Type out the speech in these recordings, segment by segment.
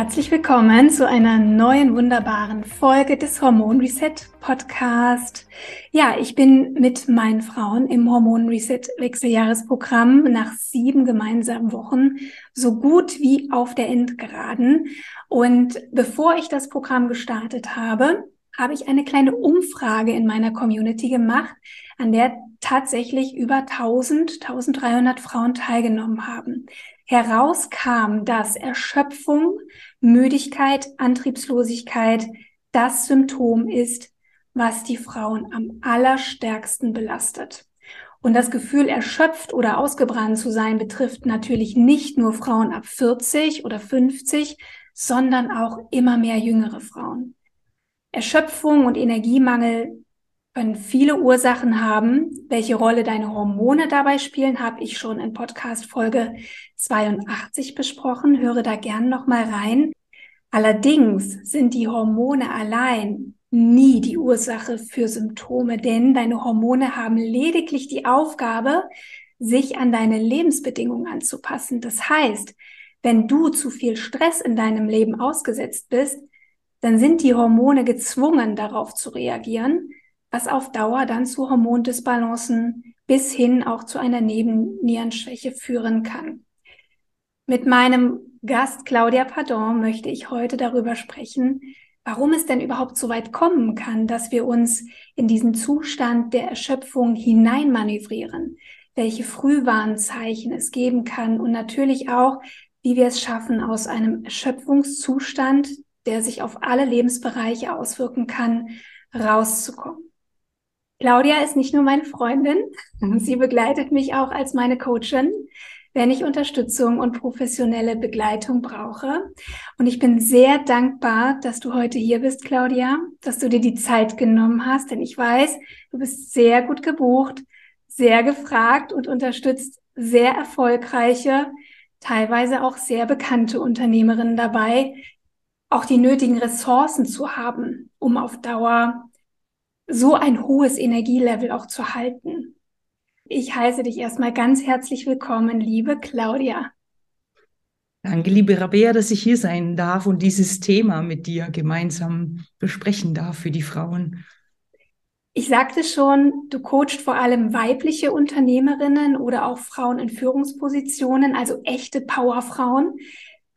Herzlich willkommen zu einer neuen wunderbaren Folge des Hormon Reset Podcast. Ja, ich bin mit meinen Frauen im Hormon Reset Wechseljahresprogramm nach sieben gemeinsamen Wochen so gut wie auf der Endgeraden. Und bevor ich das Programm gestartet habe, habe ich eine kleine Umfrage in meiner Community gemacht, an der tatsächlich über 1000, 1300 Frauen teilgenommen haben. Heraus kam, dass Erschöpfung, Müdigkeit, Antriebslosigkeit das Symptom ist, was die Frauen am allerstärksten belastet. Und das Gefühl, erschöpft oder ausgebrannt zu sein, betrifft natürlich nicht nur Frauen ab 40 oder 50, sondern auch immer mehr jüngere Frauen. Erschöpfung und Energiemangel können viele Ursachen haben. Welche Rolle deine Hormone dabei spielen, habe ich schon in Podcast Folge 82 besprochen. Höre da gern noch mal rein. Allerdings sind die Hormone allein nie die Ursache für Symptome, denn deine Hormone haben lediglich die Aufgabe, sich an deine Lebensbedingungen anzupassen. Das heißt, wenn du zu viel Stress in deinem Leben ausgesetzt bist, dann sind die Hormone gezwungen, darauf zu reagieren, was auf Dauer dann zu Hormondisbalancen bis hin auch zu einer Nebennierenschwäche führen kann. Mit meinem Gast Claudia Pardon möchte ich heute darüber sprechen, warum es denn überhaupt so weit kommen kann, dass wir uns in diesen Zustand der Erschöpfung hineinmanövrieren, welche Frühwarnzeichen es geben kann und natürlich auch, wie wir es schaffen, aus einem Erschöpfungszustand der sich auf alle Lebensbereiche auswirken kann, rauszukommen. Claudia ist nicht nur meine Freundin, sie begleitet mich auch als meine Coachin, wenn ich Unterstützung und professionelle Begleitung brauche. Und ich bin sehr dankbar, dass du heute hier bist, Claudia, dass du dir die Zeit genommen hast, denn ich weiß, du bist sehr gut gebucht, sehr gefragt und unterstützt sehr erfolgreiche, teilweise auch sehr bekannte Unternehmerinnen dabei, auch die nötigen Ressourcen zu haben, um auf Dauer so ein hohes Energielevel auch zu halten. Ich heiße dich erstmal ganz herzlich willkommen, liebe Claudia. Danke, liebe Rabea, dass ich hier sein darf und dieses Thema mit dir gemeinsam besprechen darf für die Frauen. Ich sagte schon, du coachst vor allem weibliche Unternehmerinnen oder auch Frauen in Führungspositionen, also echte Powerfrauen.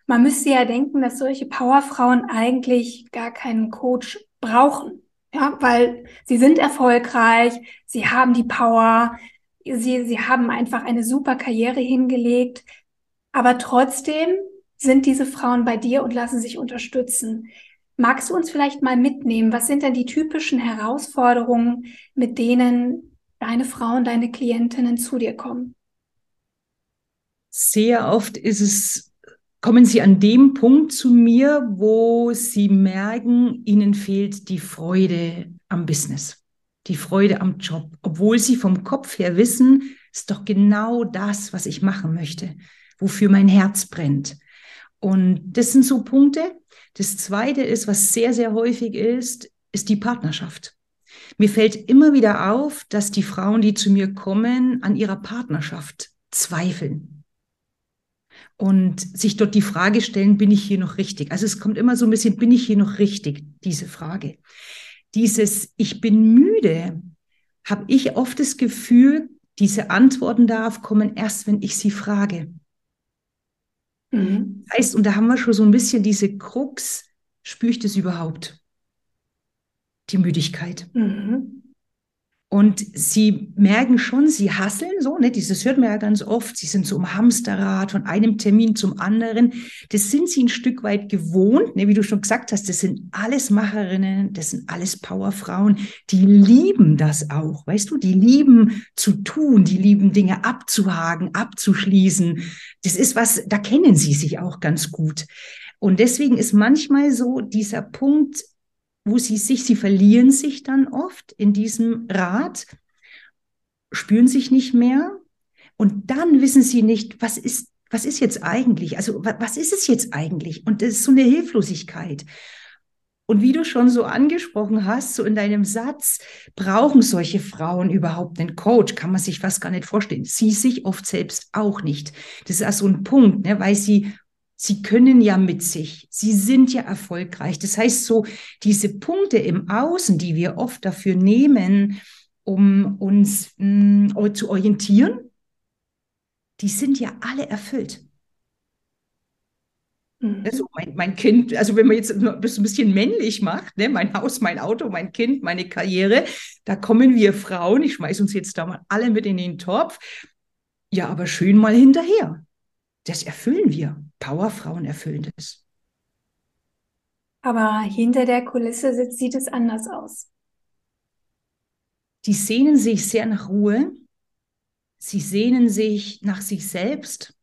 Man müsste ja denken, dass solche Powerfrauen eigentlich gar keinen Coach brauchen. Ja, weil sie sind erfolgreich, sie haben die Power, sie, sie haben einfach eine super Karriere hingelegt. Aber trotzdem sind diese Frauen bei dir und lassen sich unterstützen. Magst du uns vielleicht mal mitnehmen? Was sind denn die typischen Herausforderungen, mit denen deine Frauen, deine Klientinnen zu dir kommen? Sehr oft ist es kommen Sie an dem Punkt zu mir, wo Sie merken, Ihnen fehlt die Freude am Business, die Freude am Job, obwohl Sie vom Kopf her wissen, ist doch genau das, was ich machen möchte, wofür mein Herz brennt. Und das sind so Punkte. Das Zweite ist, was sehr, sehr häufig ist, ist die Partnerschaft. Mir fällt immer wieder auf, dass die Frauen, die zu mir kommen, an ihrer Partnerschaft zweifeln und sich dort die Frage stellen, bin ich hier noch richtig? Also es kommt immer so ein bisschen, bin ich hier noch richtig? Diese Frage. Dieses Ich bin müde, habe ich oft das Gefühl, diese Antworten darauf kommen erst, wenn ich sie frage. Mhm. Heißt, und da haben wir schon so ein bisschen diese Krux, spüre ich das überhaupt? Die Müdigkeit. Mhm. Und sie merken schon, sie hasseln so, ne? Dieses hört man ja ganz oft. Sie sind so im Hamsterrad von einem Termin zum anderen. Das sind sie ein Stück weit gewohnt, ne? Wie du schon gesagt hast, das sind alles Macherinnen, das sind alles Powerfrauen. Die lieben das auch, weißt du? Die lieben zu tun, die lieben Dinge abzuhaken, abzuschließen. Das ist was, da kennen sie sich auch ganz gut. Und deswegen ist manchmal so dieser Punkt, wo sie sich, sie verlieren sich dann oft in diesem Rad, spüren sich nicht mehr und dann wissen sie nicht, was ist, was ist jetzt eigentlich? Also was ist es jetzt eigentlich? Und das ist so eine Hilflosigkeit. Und wie du schon so angesprochen hast, so in deinem Satz, brauchen solche Frauen überhaupt einen Coach? Kann man sich fast gar nicht vorstellen. Sie sich oft selbst auch nicht. Das ist also ein Punkt, ne, weil sie Sie können ja mit sich. Sie sind ja erfolgreich. Das heißt, so diese Punkte im Außen, die wir oft dafür nehmen, um uns mh, mm, zu orientieren, die sind ja alle erfüllt. Mhm. Also mein, mein, Kind, also wenn man jetzt das ein bisschen männlich macht, ne, mein Haus, mein Auto, mein Kind, meine Karriere, da kommen wir Frauen, ich schmeiße uns jetzt da mal alle mit in den Topf, ja, aber schön mal hinterher. Das erfüllen wir. Powerfrauen erfüllen das. Aber hinter der Kulisse sieht es anders aus. Die sehnen sich sehr nach Ruhe. Sie sehnen sich nach sich selbst.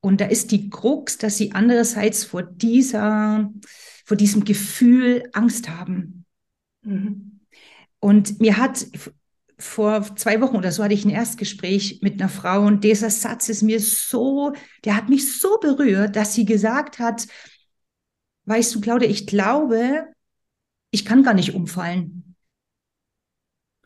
Und da ist die Krux, dass sie andererseits vor dieser, vor diesem Gefühl Angst haben. Mhm. Und mir hat vor zwei Wochen oder so hatte ich ein Erstgespräch mit einer Frau und dieser Satz ist mir so, der hat mich so berührt, dass sie gesagt hat, weißt du, Claudia, ich glaube, ich kann gar nicht umfallen.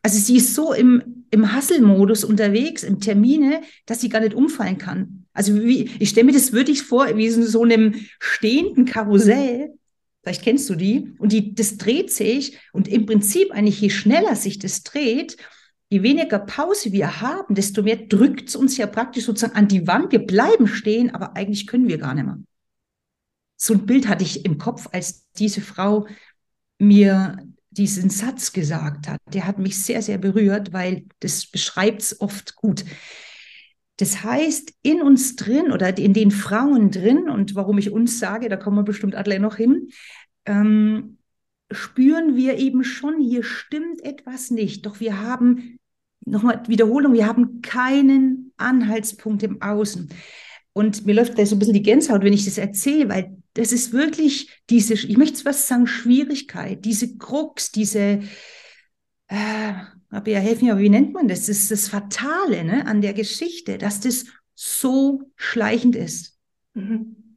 Also sie ist so im, im Hustle-Modus unterwegs, im Termine, dass sie gar nicht umfallen kann. Also wie, ich stelle mir das wirklich vor, wie in so einem stehenden Karussell. Vielleicht kennst du die. Und die, das dreht sich. Und im Prinzip eigentlich, je schneller sich das dreht, je weniger Pause wir haben, desto mehr drückt es uns ja praktisch sozusagen an die Wand. Wir bleiben stehen, aber eigentlich können wir gar nicht mehr. So ein Bild hatte ich im Kopf, als diese Frau mir diesen Satz gesagt hat. Der hat mich sehr, sehr berührt, weil das beschreibt es oft gut. Das heißt, in uns drin oder in den Frauen drin, und warum ich uns sage, da kommen wir bestimmt alle noch hin, ähm, spüren wir eben schon, hier stimmt etwas nicht. Doch wir haben, nochmal Wiederholung, wir haben keinen Anhaltspunkt im Außen. Und mir läuft da so ein bisschen die Gänsehaut, wenn ich das erzähle, weil das ist wirklich diese, ich möchte was sagen, Schwierigkeit, diese Krux, diese, äh, aber ja, helfen mir, aber wie nennt man das? Das ist das Fatale ne, an der Geschichte, dass das so schleichend ist. Mhm.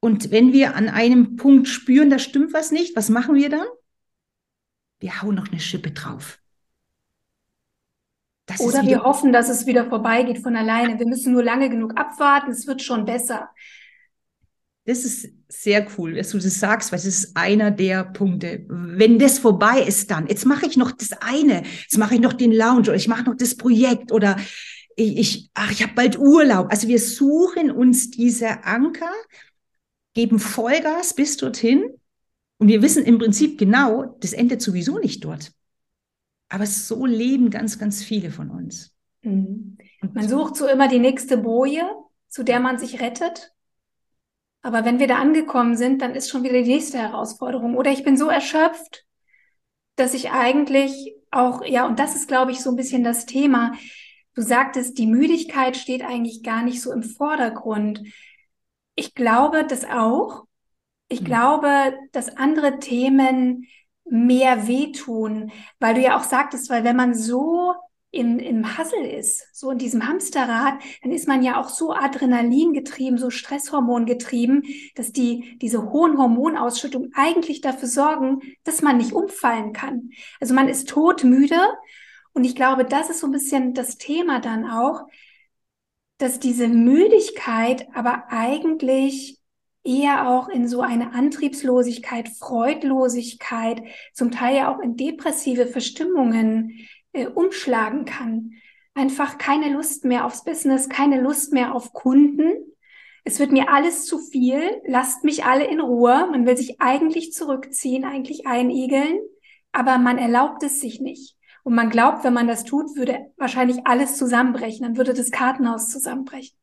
Und wenn wir an einem Punkt spüren, da stimmt was nicht, was machen wir dann? Wir hauen noch eine Schippe drauf. Das Oder wir hoffen, dass es wieder vorbeigeht von alleine. Wir müssen nur lange genug abwarten, es wird schon besser. Das ist sehr cool, dass du das sagst, weil es ist einer der Punkte. Wenn das vorbei ist, dann, jetzt mache ich noch das eine, jetzt mache ich noch den Lounge oder ich mache noch das Projekt oder ich, ich ach, ich habe bald Urlaub. Also wir suchen uns diese Anker, geben Vollgas bis dorthin und wir wissen im Prinzip genau, das endet sowieso nicht dort. Aber so leben ganz, ganz viele von uns. Mhm. Man sucht so immer die nächste Boje, zu der man sich rettet. Aber wenn wir da angekommen sind, dann ist schon wieder die nächste Herausforderung. Oder ich bin so erschöpft, dass ich eigentlich auch, ja, und das ist, glaube ich, so ein bisschen das Thema. Du sagtest, die Müdigkeit steht eigentlich gar nicht so im Vordergrund. Ich glaube das auch. Ich mhm. glaube, dass andere Themen mehr wehtun, weil du ja auch sagtest, weil wenn man so im, im Hassel ist, so in diesem Hamsterrad, dann ist man ja auch so Adrenalin getrieben, so Stresshormon getrieben, dass die, diese hohen Hormonausschüttungen eigentlich dafür sorgen, dass man nicht umfallen kann. Also man ist todmüde und ich glaube, das ist so ein bisschen das Thema dann auch, dass diese Müdigkeit aber eigentlich eher auch in so eine Antriebslosigkeit, Freudlosigkeit, zum Teil ja auch in depressive Verstimmungen äh, umschlagen kann. Einfach keine Lust mehr aufs Business, keine Lust mehr auf Kunden. Es wird mir alles zu viel, lasst mich alle in Ruhe. Man will sich eigentlich zurückziehen, eigentlich einigeln. aber man erlaubt es sich nicht. Und man glaubt, wenn man das tut, würde wahrscheinlich alles zusammenbrechen, dann würde das Kartenhaus zusammenbrechen.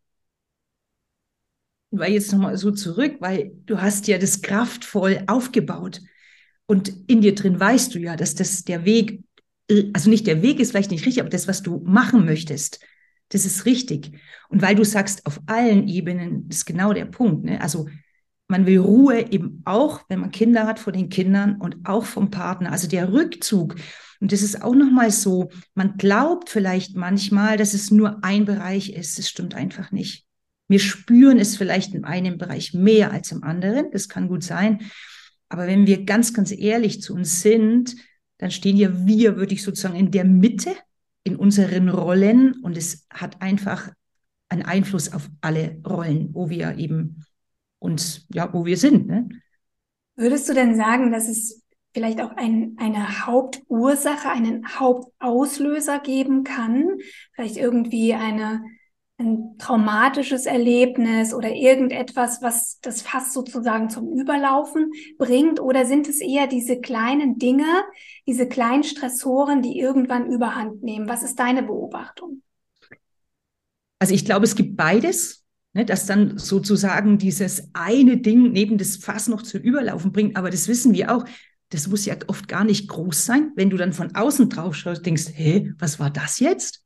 Weil jetzt nochmal so zurück, weil du hast ja das kraftvoll aufgebaut. Und in dir drin weißt du ja, dass das der Weg, also nicht der Weg ist vielleicht nicht richtig, aber das, was du machen möchtest, das ist richtig. Und weil du sagst, auf allen Ebenen, das ist genau der Punkt. Ne? Also man will Ruhe eben auch, wenn man Kinder hat, vor den Kindern und auch vom Partner. Also der Rückzug. Und das ist auch nochmal so, man glaubt vielleicht manchmal, dass es nur ein Bereich ist. Das stimmt einfach nicht. Wir spüren es vielleicht in einem Bereich mehr als im anderen. Das kann gut sein. Aber wenn wir ganz, ganz ehrlich zu uns sind, dann stehen ja wir, würde ich sozusagen, in der Mitte in unseren Rollen und es hat einfach einen Einfluss auf alle Rollen, wo wir eben uns, ja, wo wir sind. Ne? Würdest du denn sagen, dass es vielleicht auch ein, eine Hauptursache, einen Hauptauslöser geben kann? Vielleicht irgendwie eine, ein traumatisches Erlebnis oder irgendetwas, was das Fass sozusagen zum Überlaufen bringt? Oder sind es eher diese kleinen Dinge, diese kleinen Stressoren, die irgendwann überhand nehmen? Was ist deine Beobachtung? Also ich glaube, es gibt beides. Ne, dass dann sozusagen dieses eine Ding neben das Fass noch zu Überlaufen bringt. Aber das wissen wir auch. Das muss ja oft gar nicht groß sein. Wenn du dann von außen drauf schaust, denkst, hä, was war das jetzt?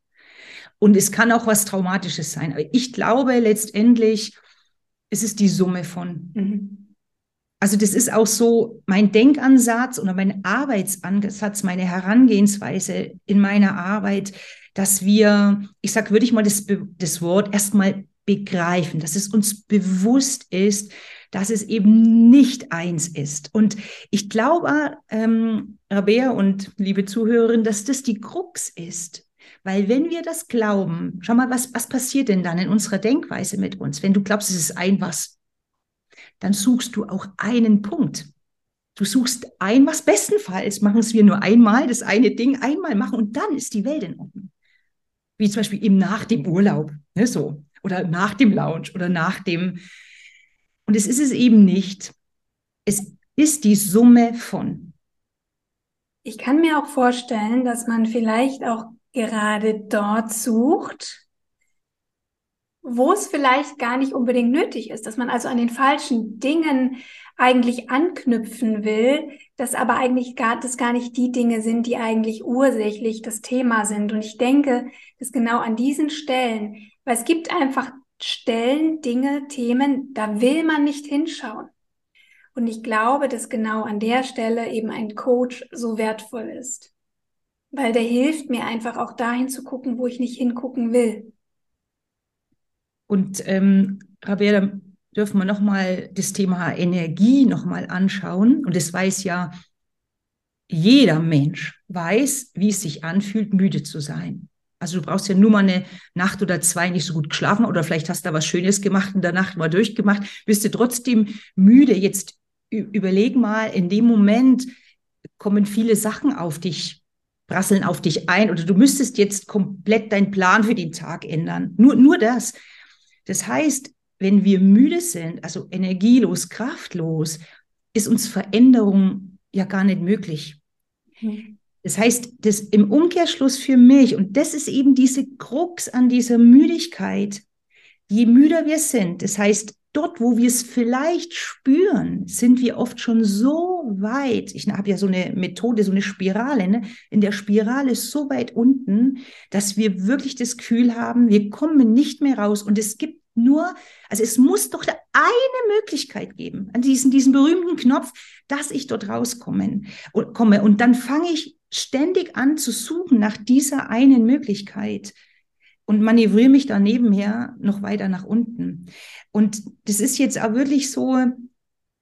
Und es kann auch was Traumatisches sein. Aber ich glaube letztendlich, es ist die Summe von. Mhm. Also das ist auch so mein Denkansatz oder mein Arbeitsansatz, meine Herangehensweise in meiner Arbeit, dass wir, ich sag, würde ich mal das, das Wort erstmal begreifen, dass es uns bewusst ist, dass es eben nicht eins ist. Und ich glaube, ähm, Rabea und liebe Zuhörerin, dass das die Krux ist. Weil wenn wir das glauben, schau mal, was, was passiert denn dann in unserer Denkweise mit uns? Wenn du glaubst, es ist ein was, dann suchst du auch einen Punkt. Du suchst ein was, bestenfalls machen es wir nur einmal, das eine Ding einmal machen und dann ist die Welt in Ordnung. Wie zum Beispiel eben nach dem Urlaub, ne, so oder nach dem Lounge oder nach dem. Und es ist es eben nicht. Es ist die Summe von. Ich kann mir auch vorstellen, dass man vielleicht auch gerade dort sucht, wo es vielleicht gar nicht unbedingt nötig ist, dass man also an den falschen Dingen eigentlich anknüpfen will, dass aber eigentlich gar, das gar nicht die Dinge sind, die eigentlich ursächlich das Thema sind. Und ich denke, dass genau an diesen Stellen weil es gibt einfach Stellen, Dinge, Themen, da will man nicht hinschauen. Und ich glaube, dass genau an der Stelle eben ein Coach so wertvoll ist. Weil der hilft mir einfach auch dahin zu gucken, wo ich nicht hingucken will. Und ähm, Rabea, dürfen wir nochmal das Thema Energie nochmal anschauen. Und es weiß ja jeder Mensch, weiß, wie es sich anfühlt, müde zu sein. Also du brauchst ja nur mal eine Nacht oder zwei nicht so gut geschlafen oder vielleicht hast du da was Schönes gemacht in der Nacht mal durchgemacht, bist du trotzdem müde. Jetzt überleg mal, in dem Moment kommen viele Sachen auf dich, prasseln auf dich ein oder du müsstest jetzt komplett deinen Plan für den Tag ändern. Nur, nur das. Das heißt, wenn wir müde sind, also energielos, kraftlos, ist uns Veränderung ja gar nicht möglich. Mhm. Das heißt, das im Umkehrschluss für mich, und das ist eben diese Krux an dieser Müdigkeit, je müder wir sind, das heißt, dort, wo wir es vielleicht spüren, sind wir oft schon so weit. Ich habe ja so eine Methode, so eine Spirale. Ne? In der Spirale so weit unten, dass wir wirklich das Gefühl haben, wir kommen nicht mehr raus. Und es gibt nur, also es muss doch eine Möglichkeit geben, an diesen, diesen berühmten Knopf, dass ich dort rauskomme. Komme. und dann fange ich ständig an zu suchen nach dieser einen Möglichkeit und manövriere mich da nebenher noch weiter nach unten. Und das ist jetzt auch wirklich so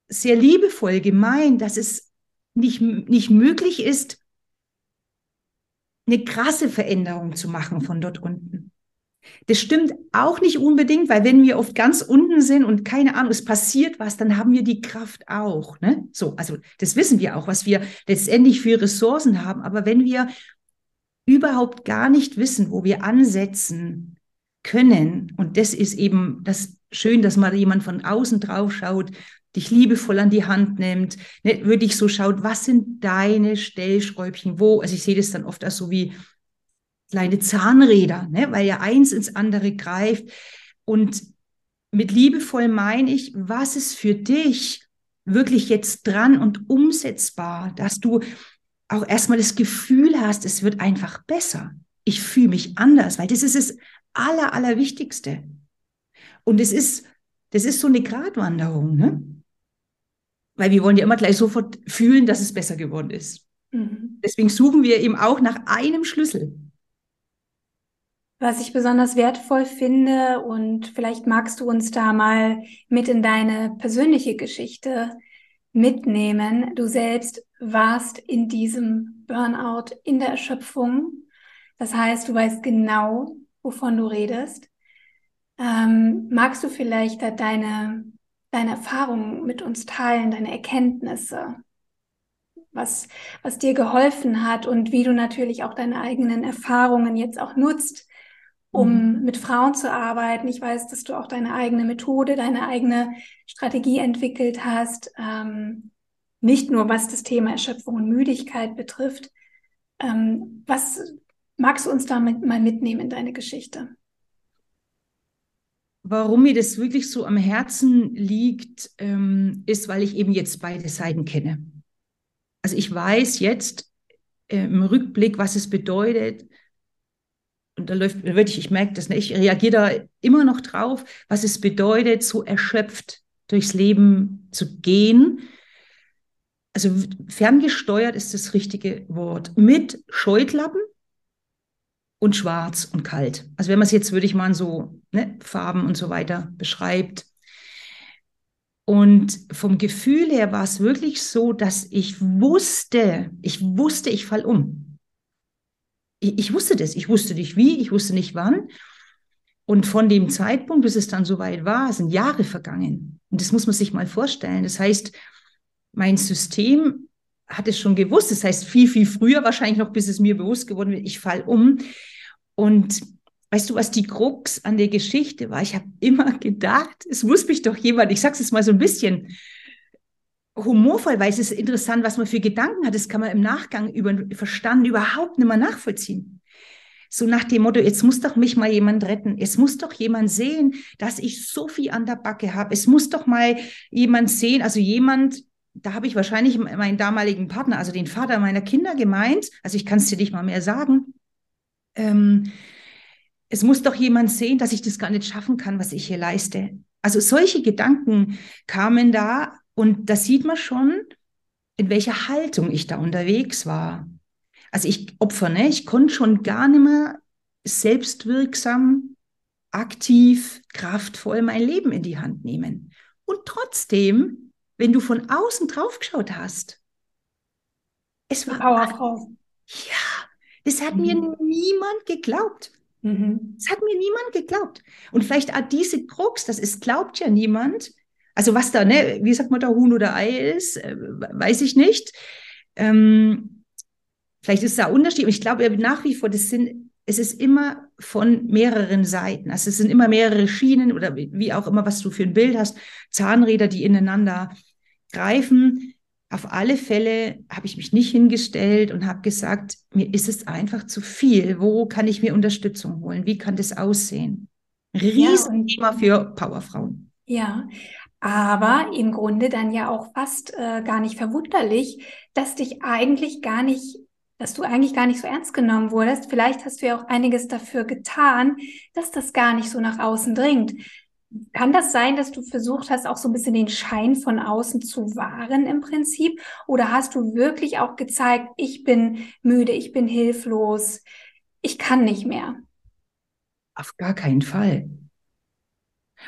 sehr liebevoll gemeint, dass es nicht, nicht möglich ist, eine krasse Veränderung zu machen von dort unten. Das stimmt auch nicht unbedingt, weil wenn wir oft ganz unten sind und keine Ahnung, es passiert was, dann haben wir die Kraft auch. Ne? So, also das wissen wir auch, was wir letztendlich für Ressourcen haben. Aber wenn wir überhaupt gar nicht wissen, wo wir ansetzen können, und das ist eben das schön, dass mal jemand von außen drauf schaut, dich liebevoll an die Hand nimmt, ne, wirklich so schaut, was sind deine Stellschräubchen, wo, also ich sehe das dann oft als so wie kleine Zahnräder, ne, weil ja eins ins andere greift. Und mit liebevoll meine ich, was ist für dich wirklich jetzt dran und umsetzbar, dass du auch erstmal das Gefühl hast, es wird einfach besser. Ich fühle mich anders, weil das ist das Aller, Allerwichtigste. Und es ist, das ist so eine Gratwanderung, ne? Weil wir wollen ja immer gleich sofort fühlen, dass es besser geworden ist. Mhm. Deswegen suchen wir eben auch nach einem Schlüssel. Was ich besonders wertvoll finde und vielleicht magst du uns da mal mit in deine persönliche Geschichte mitnehmen. Du selbst warst in diesem Burnout, in der Erschöpfung. Das heißt, du weißt genau, wovon du redest. Ähm, magst du vielleicht da deine, deine Erfahrungen mit uns teilen, deine Erkenntnisse, was, was dir geholfen hat und wie du natürlich auch deine eigenen Erfahrungen jetzt auch nutzt, um mhm. mit Frauen zu arbeiten. Ich weiß, dass du auch deine eigene Methode, deine eigene Strategie entwickelt hast, ähm, nicht nur was das Thema Erschöpfung und Müdigkeit betrifft. Ähm, was magst du uns damit mal mitnehmen in deine Geschichte? Warum mir das wirklich so am Herzen liegt, ähm, ist, weil ich eben jetzt beide Seiten kenne. Also ich weiß jetzt äh, im Rückblick, was es bedeutet. Und da läuft wirklich, ich merke das nicht, ich reagiere da immer noch drauf, was es bedeutet, so erschöpft durchs Leben zu gehen. Also ferngesteuert ist das richtige Wort. Mit Scheuklappen, und schwarz und kalt. Also wenn man es jetzt, würde ich mal so ne, Farben und so weiter beschreibt. Und vom Gefühl her war es wirklich so, dass ich wusste, ich wusste, ich fall um. Ich, ich wusste das, ich wusste nicht wie, ich wusste nicht wann. Und von dem Zeitpunkt, bis es dann soweit war, sind Jahre vergangen. Und das muss man sich mal vorstellen. Das heißt, mein System hat es schon gewusst. Das heißt, viel, viel früher wahrscheinlich noch, bis es mir bewusst geworden wird, ich fall um. Und weißt du, was die Krux an der Geschichte war? Ich habe immer gedacht, es muss mich doch jemand, ich sag's jetzt mal so ein bisschen humorvoll, weil es ist interessant, was man für Gedanken hat. Das kann man im Nachgang über Verstanden überhaupt nicht mehr nachvollziehen. So nach dem Motto, jetzt muss doch mich mal jemand retten. Es muss doch jemand sehen, dass ich so viel an der Backe habe. Es muss doch mal jemand sehen, also jemand, da habe ich wahrscheinlich meinen damaligen Partner, also den Vater meiner Kinder gemeint. Also ich kann es dir nicht mal mehr sagen. Ähm, es muss doch jemand sehen, dass ich das gar nicht schaffen kann, was ich hier leiste. Also solche Gedanken kamen da und da sieht man schon, in welcher Haltung ich da unterwegs war. Also ich Opfer, ne? Ich konnte schon gar nicht mehr selbstwirksam, aktiv, kraftvoll mein Leben in die Hand nehmen. Und trotzdem wenn du von außen drauf geschaut hast. Es war Powerfrau. Ja, das hat mhm. mir niemand geglaubt. Mhm. Das hat mir niemand geglaubt. Und vielleicht auch diese Krux, das ist, glaubt ja niemand. Also was da, ne, wie sagt man da, Huhn oder Ei ist, äh, weiß ich nicht. Ähm, vielleicht ist da Unterschied. Und ich glaube nach wie vor, das sind, es ist immer von mehreren Seiten. Also es sind immer mehrere Schienen oder wie auch immer, was du für ein Bild hast, Zahnräder, die ineinander greifen. Auf alle Fälle habe ich mich nicht hingestellt und habe gesagt, mir ist es einfach zu viel. Wo kann ich mir Unterstützung holen? Wie kann das aussehen? Riesenthema ja, für Powerfrauen. Ja, aber im Grunde dann ja auch fast äh, gar nicht verwunderlich, dass dich eigentlich gar nicht, dass du eigentlich gar nicht so ernst genommen wurdest. Vielleicht hast du ja auch einiges dafür getan, dass das gar nicht so nach außen dringt. Kann das sein, dass du versucht hast, auch so ein bisschen den Schein von außen zu wahren im Prinzip? Oder hast du wirklich auch gezeigt, ich bin müde, ich bin hilflos, ich kann nicht mehr? Auf gar keinen Fall.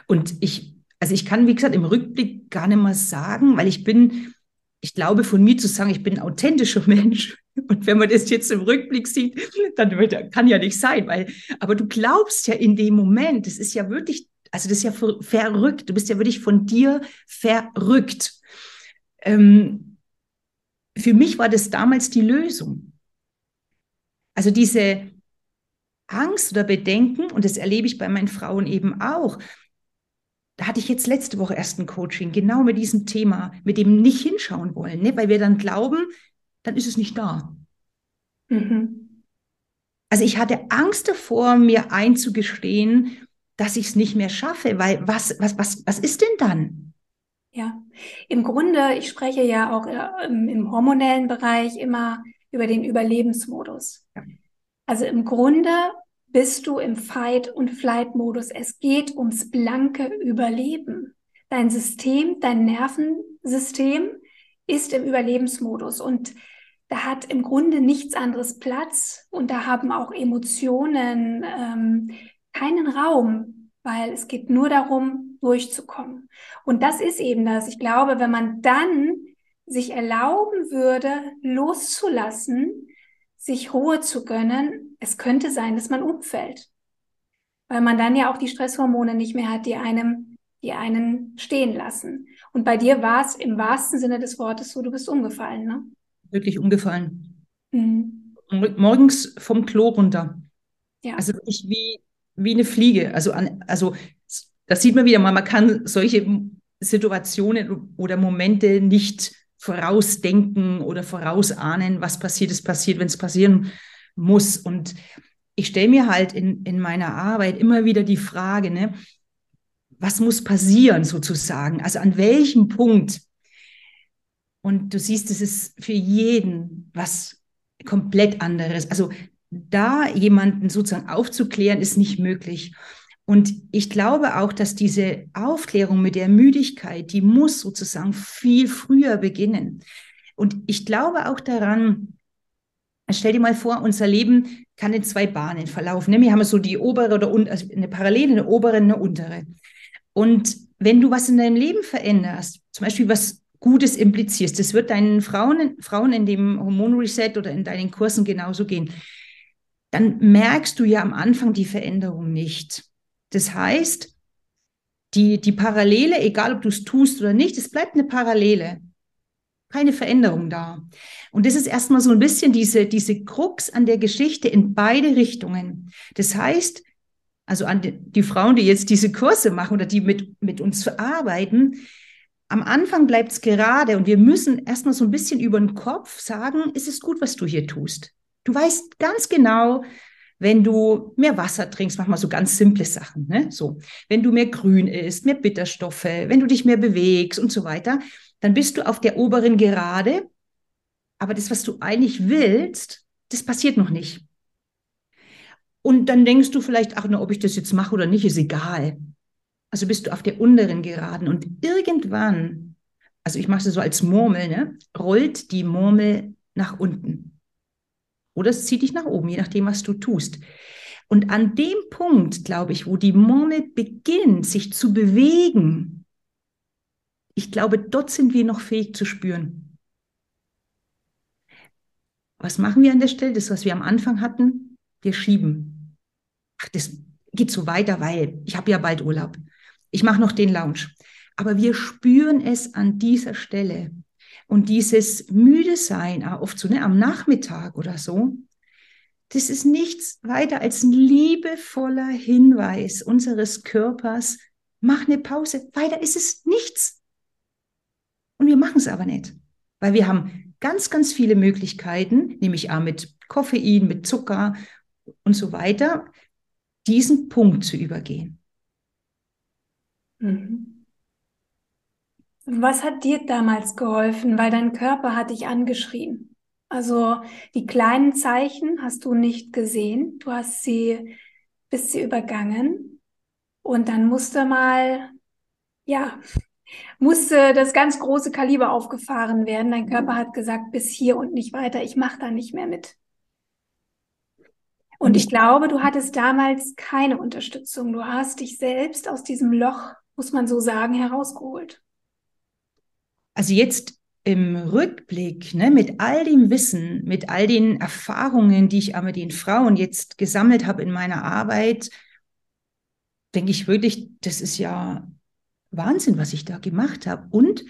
Und ich, also ich kann, wie gesagt, im Rückblick gar nicht mal sagen, weil ich bin, ich glaube von mir zu sagen, ich bin ein authentischer Mensch. Und wenn man das jetzt im Rückblick sieht, dann wird, kann ja nicht sein, weil, aber du glaubst ja in dem Moment, es ist ja wirklich also das ist ja ver verrückt. Du bist ja wirklich von dir verrückt. Ähm, für mich war das damals die Lösung. Also diese Angst oder Bedenken, und das erlebe ich bei meinen Frauen eben auch, da hatte ich jetzt letzte Woche erst ein Coaching, genau mit diesem Thema, mit dem nicht hinschauen wollen, ne? weil wir dann glauben, dann ist es nicht da. Mhm. Also ich hatte Angst davor, mir einzugestehen, dass ich es nicht mehr schaffe, weil was, was, was, was ist denn dann? Ja, im Grunde, ich spreche ja auch äh, im hormonellen Bereich immer über den Überlebensmodus. Ja. Also im Grunde bist du im Fight- und Flight-Modus. Es geht ums blanke Überleben. Dein System, dein Nervensystem ist im Überlebensmodus und da hat im Grunde nichts anderes Platz und da haben auch Emotionen ähm, keinen Raum, weil es geht nur darum, durchzukommen. Und das ist eben das. Ich glaube, wenn man dann sich erlauben würde, loszulassen, sich Ruhe zu gönnen, es könnte sein, dass man umfällt. Weil man dann ja auch die Stresshormone nicht mehr hat, die einem, die einen stehen lassen. Und bei dir war es im wahrsten Sinne des Wortes so, du bist umgefallen, ne? Wirklich umgefallen. Mhm. Morgens vom Klo runter. Ja. Also wirklich wie, wie eine Fliege. Also, an, also das sieht man wieder mal, man kann solche Situationen oder Momente nicht vorausdenken oder vorausahnen, was passiert ist, passiert, wenn es passieren muss. Und ich stelle mir halt in, in meiner Arbeit immer wieder die Frage, ne, was muss passieren sozusagen? Also an welchem Punkt? Und du siehst, es ist für jeden was komplett anderes. Also da jemanden sozusagen aufzuklären, ist nicht möglich. Und ich glaube auch, dass diese Aufklärung mit der Müdigkeit, die muss sozusagen viel früher beginnen. Und ich glaube auch daran, stell dir mal vor, unser Leben kann in zwei Bahnen verlaufen. Ne? Wir haben so die obere oder also eine Parallele, eine obere, eine untere. Und wenn du was in deinem Leben veränderst, zum Beispiel was Gutes implizierst, das wird deinen Frauen, Frauen in dem Hormonreset oder in deinen Kursen genauso gehen, dann merkst du ja am Anfang die Veränderung nicht. Das heißt, die, die Parallele, egal ob du es tust oder nicht, es bleibt eine Parallele. Keine Veränderung da. Und das ist erstmal so ein bisschen diese, diese Krux an der Geschichte in beide Richtungen. Das heißt, also an die, die Frauen, die jetzt diese Kurse machen oder die mit, mit uns arbeiten, am Anfang bleibt es gerade und wir müssen erstmal so ein bisschen über den Kopf sagen, ist es gut, was du hier tust. Du weißt ganz genau, wenn du mehr Wasser trinkst, mach mal so ganz simple Sachen, ne? So, wenn du mehr Grün isst, mehr Bitterstoffe, wenn du dich mehr bewegst und so weiter, dann bist du auf der oberen Gerade. Aber das, was du eigentlich willst, das passiert noch nicht. Und dann denkst du vielleicht, ach, na, ob ich das jetzt mache oder nicht, ist egal. Also bist du auf der unteren Geraden und irgendwann, also ich mache es so als Murmel, ne, rollt die Murmel nach unten. Oder es zieht dich nach oben, je nachdem, was du tust. Und an dem Punkt, glaube ich, wo die Murmel beginnt, sich zu bewegen, ich glaube, dort sind wir noch fähig zu spüren. Was machen wir an der Stelle? Das, was wir am Anfang hatten, wir schieben. Ach, das geht so weiter, weil ich habe ja bald Urlaub. Ich mache noch den Lounge. Aber wir spüren es an dieser Stelle. Und dieses müde sein, oft so ne, am Nachmittag oder so, das ist nichts weiter als ein liebevoller Hinweis unseres Körpers, mach eine Pause. Weiter ist es nichts. Und wir machen es aber nicht, weil wir haben ganz, ganz viele Möglichkeiten, nämlich auch mit Koffein, mit Zucker und so weiter, diesen Punkt zu übergehen. Mhm. Was hat dir damals geholfen? Weil dein Körper hat dich angeschrien. Also die kleinen Zeichen hast du nicht gesehen. Du hast sie, bist sie übergangen. Und dann musste mal, ja, musste das ganz große Kaliber aufgefahren werden. Dein Körper hat gesagt, bis hier und nicht weiter. Ich mache da nicht mehr mit. Und ich glaube, du hattest damals keine Unterstützung. Du hast dich selbst aus diesem Loch, muss man so sagen, herausgeholt. Also jetzt im Rückblick, ne, mit all dem Wissen, mit all den Erfahrungen, die ich aber mit den Frauen jetzt gesammelt habe in meiner Arbeit, denke ich wirklich, das ist ja Wahnsinn, was ich da gemacht habe. Und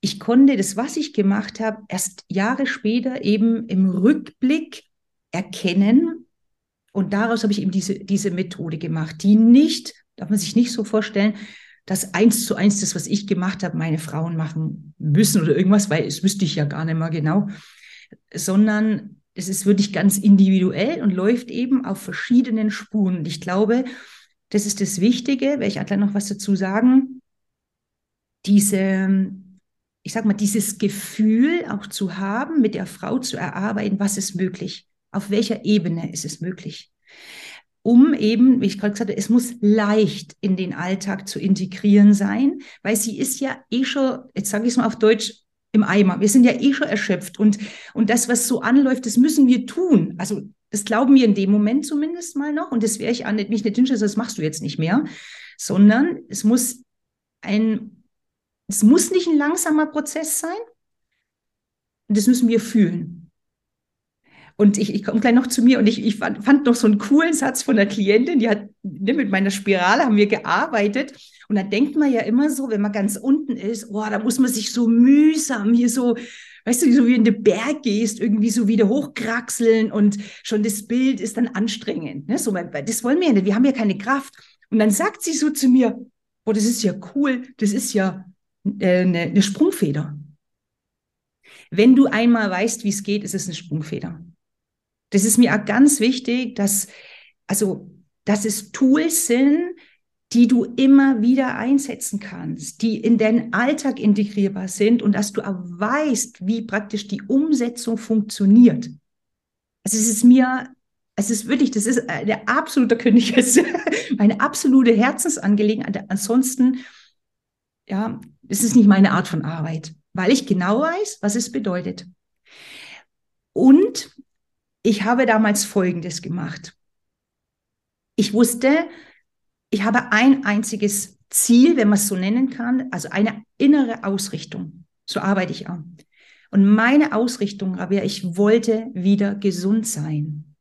ich konnte das, was ich gemacht habe, erst Jahre später eben im Rückblick erkennen. Und daraus habe ich eben diese, diese Methode gemacht, die nicht, darf man sich nicht so vorstellen, dass eins zu eins das, was ich gemacht habe, meine Frauen machen müssen oder irgendwas, weil es wüsste ich ja gar nicht mehr genau, sondern es ist wirklich ganz individuell und läuft eben auf verschiedenen Spuren. Und ich glaube, das ist das Wichtige, werde ich gleich noch was dazu sagen, diese, ich sag mal, dieses Gefühl auch zu haben, mit der Frau zu erarbeiten, was ist möglich, auf welcher Ebene ist es möglich um eben, wie ich gerade gesagt habe, es muss leicht in den Alltag zu integrieren sein, weil sie ist ja eh schon, jetzt sage ich es mal auf Deutsch, im Eimer. Wir sind ja eh schon erschöpft und, und das, was so anläuft, das müssen wir tun. Also das glauben wir in dem Moment zumindest mal noch und das wäre ich an, mich nicht wünschen, das machst du jetzt nicht mehr, sondern es muss ein, es muss nicht ein langsamer Prozess sein und das müssen wir fühlen. Und ich, ich komme gleich noch zu mir und ich, ich fand, fand noch so einen coolen Satz von der Klientin, die hat, ne, mit meiner Spirale haben wir gearbeitet. Und da denkt man ja immer so, wenn man ganz unten ist, oh, da muss man sich so mühsam hier so, weißt du, so wie in den Berg gehst, irgendwie so wieder hochkraxeln und schon das Bild ist dann anstrengend. Ne? So, das wollen wir ja nicht, wir haben ja keine Kraft. Und dann sagt sie so zu mir, oh, das ist ja cool, das ist ja äh, eine, eine Sprungfeder. Wenn du einmal weißt, wie es geht, ist es eine Sprungfeder. Das ist mir auch ganz wichtig, dass, also, dass es Tools sind, die du immer wieder einsetzen kannst, die in deinen Alltag integrierbar sind und dass du auch weißt, wie praktisch die Umsetzung funktioniert. Also es ist mir, es ist wirklich, das ist eine absolute König, eine absolute Herzensangelegenheit. Ansonsten, ja, es ist nicht meine Art von Arbeit, weil ich genau weiß, was es bedeutet. Und ich habe damals Folgendes gemacht. Ich wusste, ich habe ein einziges Ziel, wenn man es so nennen kann, also eine innere Ausrichtung. So arbeite ich auch. Und meine Ausrichtung war, ich wollte wieder gesund sein.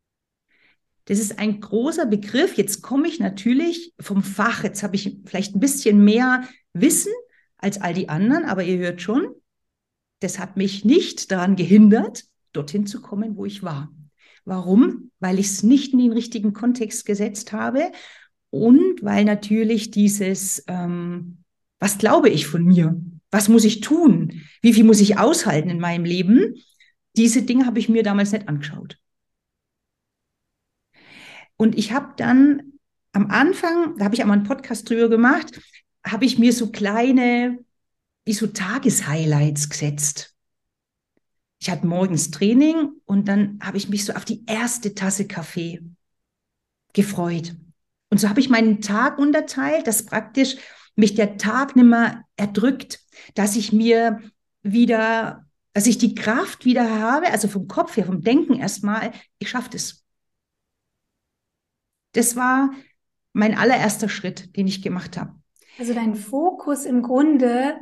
Das ist ein großer Begriff. Jetzt komme ich natürlich vom Fach. Jetzt habe ich vielleicht ein bisschen mehr Wissen als all die anderen, aber ihr hört schon, das hat mich nicht daran gehindert, dorthin zu kommen, wo ich war. Warum? Weil ich es nicht in den richtigen Kontext gesetzt habe und weil natürlich dieses, ähm, was glaube ich von mir? Was muss ich tun? Wie viel muss ich aushalten in meinem Leben? Diese Dinge habe ich mir damals nicht angeschaut. Und ich habe dann am Anfang, da habe ich einmal einen Podcast drüber gemacht, habe ich mir so kleine, wie so Tageshighlights gesetzt ich hatte morgens Training und dann habe ich mich so auf die erste Tasse Kaffee gefreut. Und so habe ich meinen Tag unterteilt, dass praktisch mich der Tag nicht mehr erdrückt, dass ich mir wieder, dass ich die Kraft wieder habe, also vom Kopf her, vom Denken erstmal, ich schaffe das. Das war mein allererster Schritt, den ich gemacht habe. Also dein Fokus im Grunde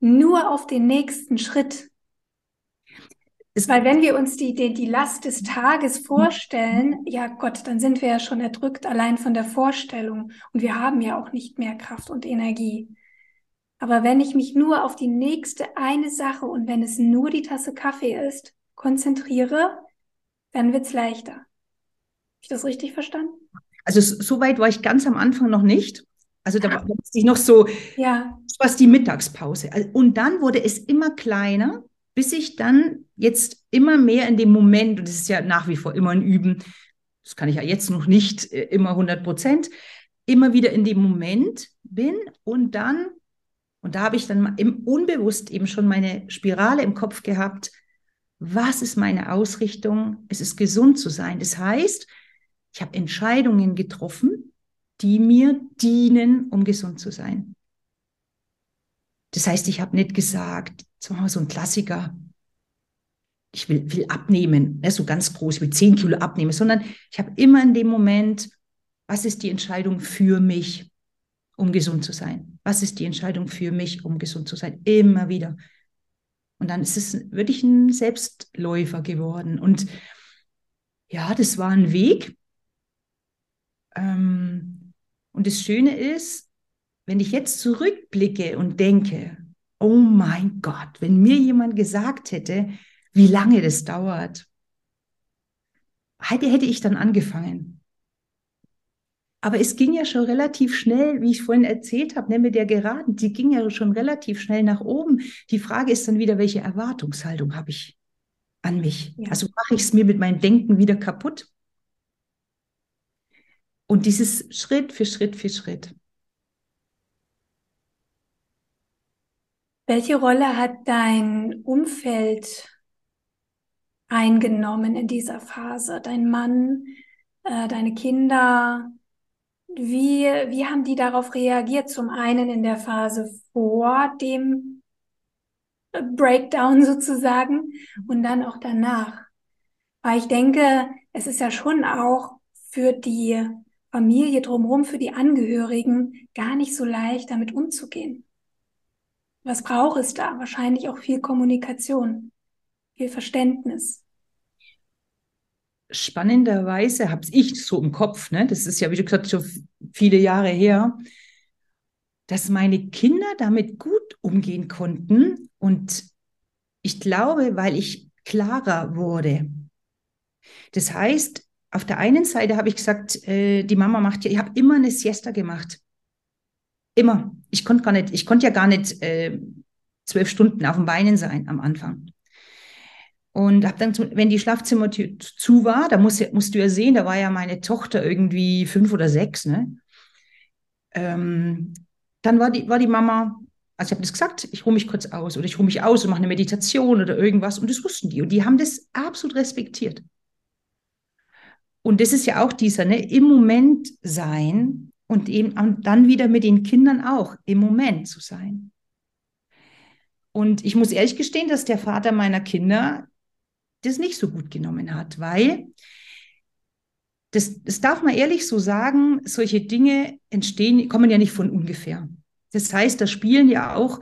nur auf den nächsten Schritt weil wenn wir uns die, die, die Last des Tages vorstellen, ja Gott, dann sind wir ja schon erdrückt allein von der Vorstellung und wir haben ja auch nicht mehr Kraft und Energie. Aber wenn ich mich nur auf die nächste eine Sache und wenn es nur die Tasse Kaffee ist, konzentriere, dann wird's leichter. Habe ich das richtig verstanden? Also so weit war ich ganz am Anfang noch nicht. Also da war ich noch so, ja. was die Mittagspause. Und dann wurde es immer kleiner bis ich dann jetzt immer mehr in dem Moment, und das ist ja nach wie vor immer ein Üben, das kann ich ja jetzt noch nicht äh, immer 100 Prozent, immer wieder in dem Moment bin und dann, und da habe ich dann im Unbewusst eben schon meine Spirale im Kopf gehabt, was ist meine Ausrichtung? Es ist gesund zu sein. Das heißt, ich habe Entscheidungen getroffen, die mir dienen, um gesund zu sein. Das heißt, ich habe nicht gesagt, so ein Klassiker, ich will, will abnehmen, ne, so ganz groß, ich will 10 Kilo abnehmen, sondern ich habe immer in dem Moment, was ist die Entscheidung für mich, um gesund zu sein? Was ist die Entscheidung für mich, um gesund zu sein? Immer wieder. Und dann ist es wirklich ein Selbstläufer geworden. Und ja, das war ein Weg. Ähm, und das Schöne ist, wenn ich jetzt zurückblicke und denke, oh mein Gott, wenn mir jemand gesagt hätte, wie lange das dauert, hätte, hätte ich dann angefangen. Aber es ging ja schon relativ schnell, wie ich vorhin erzählt habe, ne, mit der Geraden, die ging ja schon relativ schnell nach oben. Die Frage ist dann wieder, welche Erwartungshaltung habe ich an mich? Ja. Also mache ich es mir mit meinem Denken wieder kaputt? Und dieses Schritt für Schritt für Schritt. Welche Rolle hat dein Umfeld eingenommen in dieser Phase? Dein Mann, äh, deine Kinder? Wie, wie haben die darauf reagiert? Zum einen in der Phase vor dem Breakdown sozusagen und dann auch danach. Weil ich denke, es ist ja schon auch für die Familie drumherum, für die Angehörigen gar nicht so leicht, damit umzugehen. Was braucht es da? Wahrscheinlich auch viel Kommunikation, viel Verständnis. Spannenderweise habe ich so im Kopf, ne? das ist ja, wie du gesagt schon viele Jahre her, dass meine Kinder damit gut umgehen konnten. Und ich glaube, weil ich klarer wurde. Das heißt, auf der einen Seite habe ich gesagt, äh, die Mama macht ja, ich habe immer eine Siesta gemacht. Immer. Ich konnte gar nicht, ich konnte ja gar nicht äh, zwölf Stunden auf den Beinen sein am Anfang. Und habe dann, wenn die Schlafzimmertür zu war, da musst, musst du ja sehen, da war ja meine Tochter irgendwie fünf oder sechs, ne? Ähm, dann war die, war die Mama, also ich habe das gesagt, ich ruhe mich kurz aus oder ich ruhe mich aus und mache eine Meditation oder irgendwas und das wussten die und die haben das absolut respektiert. Und das ist ja auch dieser, ne, im Moment sein und eben und dann wieder mit den Kindern auch im Moment zu sein. Und ich muss ehrlich gestehen, dass der Vater meiner Kinder das nicht so gut genommen hat, weil das, das darf man ehrlich so sagen, solche Dinge entstehen, kommen ja nicht von ungefähr. Das heißt, da spielen ja auch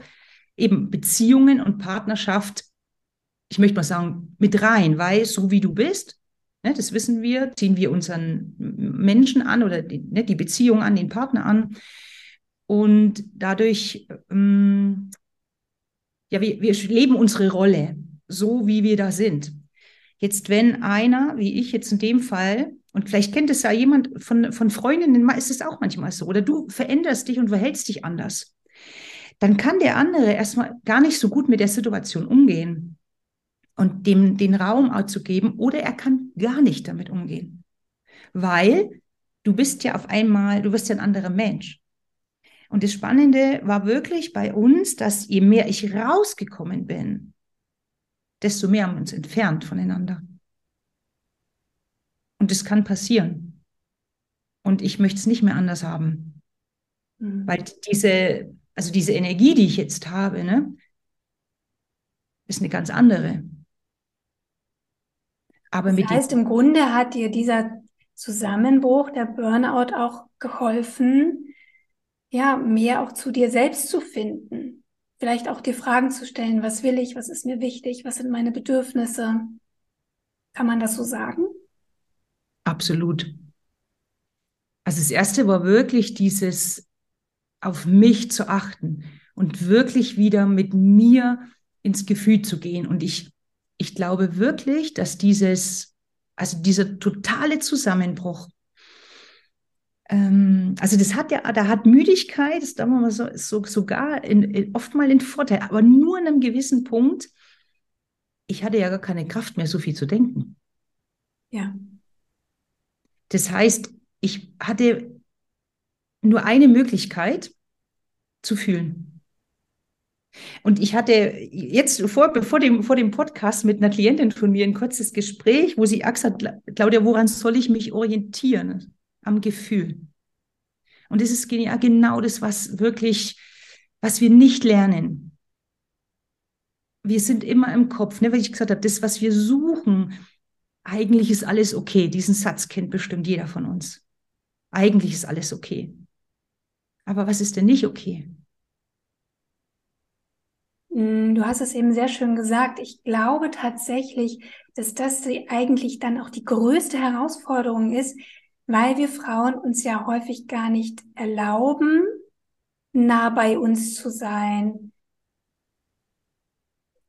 eben Beziehungen und Partnerschaft, ich möchte mal sagen, mit rein, weil so wie du bist, ne, das wissen wir, ziehen wir unseren Menschen an oder die, ne, die Beziehung an, den Partner an. Und dadurch, ähm, ja, wir, wir leben unsere Rolle, so wie wir da sind. Jetzt, wenn einer, wie ich jetzt in dem Fall, und vielleicht kennt es ja jemand von, von Freundinnen, ist es auch manchmal so, oder du veränderst dich und verhältst dich anders, dann kann der andere erstmal gar nicht so gut mit der Situation umgehen und dem den Raum auch zu geben, oder er kann gar nicht damit umgehen, weil du bist ja auf einmal, du wirst ja ein anderer Mensch. Und das Spannende war wirklich bei uns, dass je mehr ich rausgekommen bin, desto mehr haben wir uns entfernt voneinander. Und es kann passieren. Und ich möchte es nicht mehr anders haben. Mhm. Weil diese, also diese Energie, die ich jetzt habe, ne, ist eine ganz andere. Aber das heißt, im Grunde hat dir dieser Zusammenbruch, der Burnout auch geholfen, ja, mehr auch zu dir selbst zu finden. Vielleicht auch dir Fragen zu stellen, was will ich, was ist mir wichtig, was sind meine Bedürfnisse. Kann man das so sagen? Absolut. Also das erste war wirklich dieses auf mich zu achten und wirklich wieder mit mir ins Gefühl zu gehen. Und ich, ich glaube wirklich, dass dieses, also dieser totale Zusammenbruch ähm, also das hat ja, da hat Müdigkeit, das darf man mal so, so sogar in, in, oft mal den Vorteil, aber nur an einem gewissen Punkt. Ich hatte ja gar keine Kraft mehr, so viel zu denken. Ja. Das heißt, ich hatte nur eine Möglichkeit zu fühlen. Und ich hatte jetzt vor, vor, dem, vor dem Podcast mit einer Klientin von mir ein kurzes Gespräch, wo sie gesagt hat, Claudia, woran soll ich mich orientieren? am Gefühl. Und das ist ja genau das, was wirklich, was wir nicht lernen. Wir sind immer im Kopf, ne, weil ich gesagt habe, das, was wir suchen, eigentlich ist alles okay. Diesen Satz kennt bestimmt jeder von uns. Eigentlich ist alles okay. Aber was ist denn nicht okay? Mm, du hast es eben sehr schön gesagt. Ich glaube tatsächlich, dass das eigentlich dann auch die größte Herausforderung ist, weil wir Frauen uns ja häufig gar nicht erlauben, nah bei uns zu sein,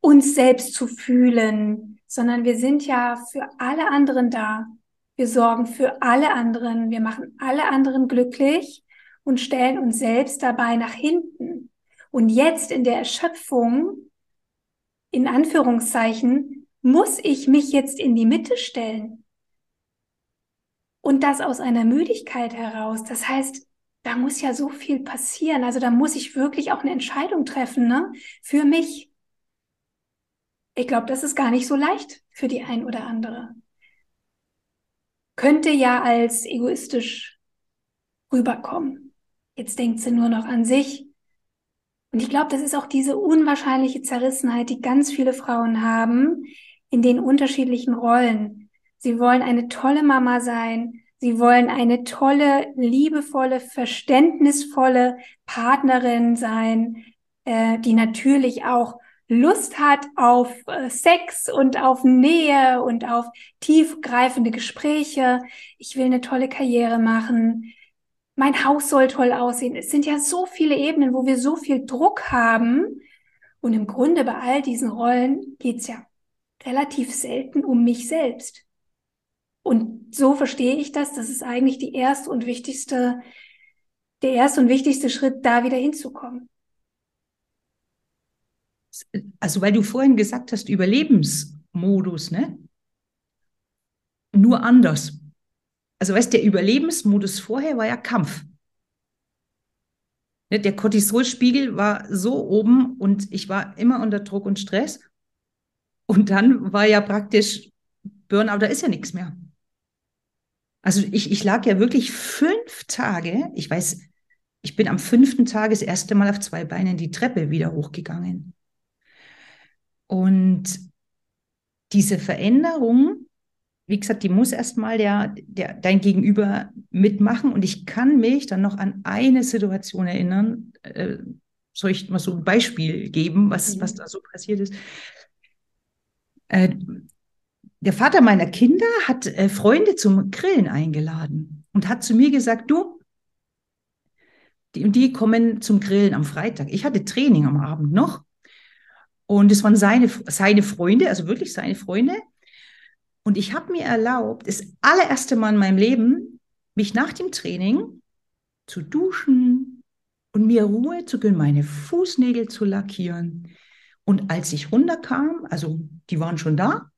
uns selbst zu fühlen, sondern wir sind ja für alle anderen da. Wir sorgen für alle anderen. Wir machen alle anderen glücklich und stellen uns selbst dabei nach hinten. Und jetzt in der Erschöpfung, in Anführungszeichen, muss ich mich jetzt in die Mitte stellen. Und das aus einer Müdigkeit heraus. Das heißt, da muss ja so viel passieren. Also da muss ich wirklich auch eine Entscheidung treffen, ne? Für mich. Ich glaube, das ist gar nicht so leicht für die ein oder andere. Könnte ja als egoistisch rüberkommen. Jetzt denkt sie nur noch an sich. Und ich glaube, das ist auch diese unwahrscheinliche Zerrissenheit, die ganz viele Frauen haben in den unterschiedlichen Rollen. Sie wollen eine tolle Mama sein. Sie wollen eine tolle, liebevolle, verständnisvolle Partnerin sein, äh, die natürlich auch Lust hat auf äh, Sex und auf Nähe und auf tiefgreifende Gespräche. Ich will eine tolle Karriere machen. Mein Haus soll toll aussehen. Es sind ja so viele Ebenen, wo wir so viel Druck haben. Und im Grunde bei all diesen Rollen geht's ja relativ selten um mich selbst. Und so verstehe ich das. Das ist eigentlich die erste und wichtigste, der erste und wichtigste Schritt, da wieder hinzukommen. Also, weil du vorhin gesagt hast, Überlebensmodus, ne? Nur anders. Also, weißt der Überlebensmodus vorher war ja Kampf. Ne? Der Cortisolspiegel war so oben und ich war immer unter Druck und Stress. Und dann war ja praktisch Burnout, da ist ja nichts mehr. Also ich, ich lag ja wirklich fünf Tage, ich weiß, ich bin am fünften Tag das erste Mal auf zwei Beinen die Treppe wieder hochgegangen. Und diese Veränderung, wie gesagt, die muss erstmal der, der, dein Gegenüber mitmachen. Und ich kann mich dann noch an eine Situation erinnern. Äh, soll ich mal so ein Beispiel geben, was, mhm. was da so passiert ist? Äh, der Vater meiner Kinder hat äh, Freunde zum Grillen eingeladen und hat zu mir gesagt, du, die die kommen zum Grillen am Freitag. Ich hatte Training am Abend noch und es waren seine, seine Freunde, also wirklich seine Freunde. Und ich habe mir erlaubt, das allererste Mal in meinem Leben, mich nach dem Training zu duschen und mir Ruhe zu gönnen, meine Fußnägel zu lackieren. Und als ich runterkam, also die waren schon da,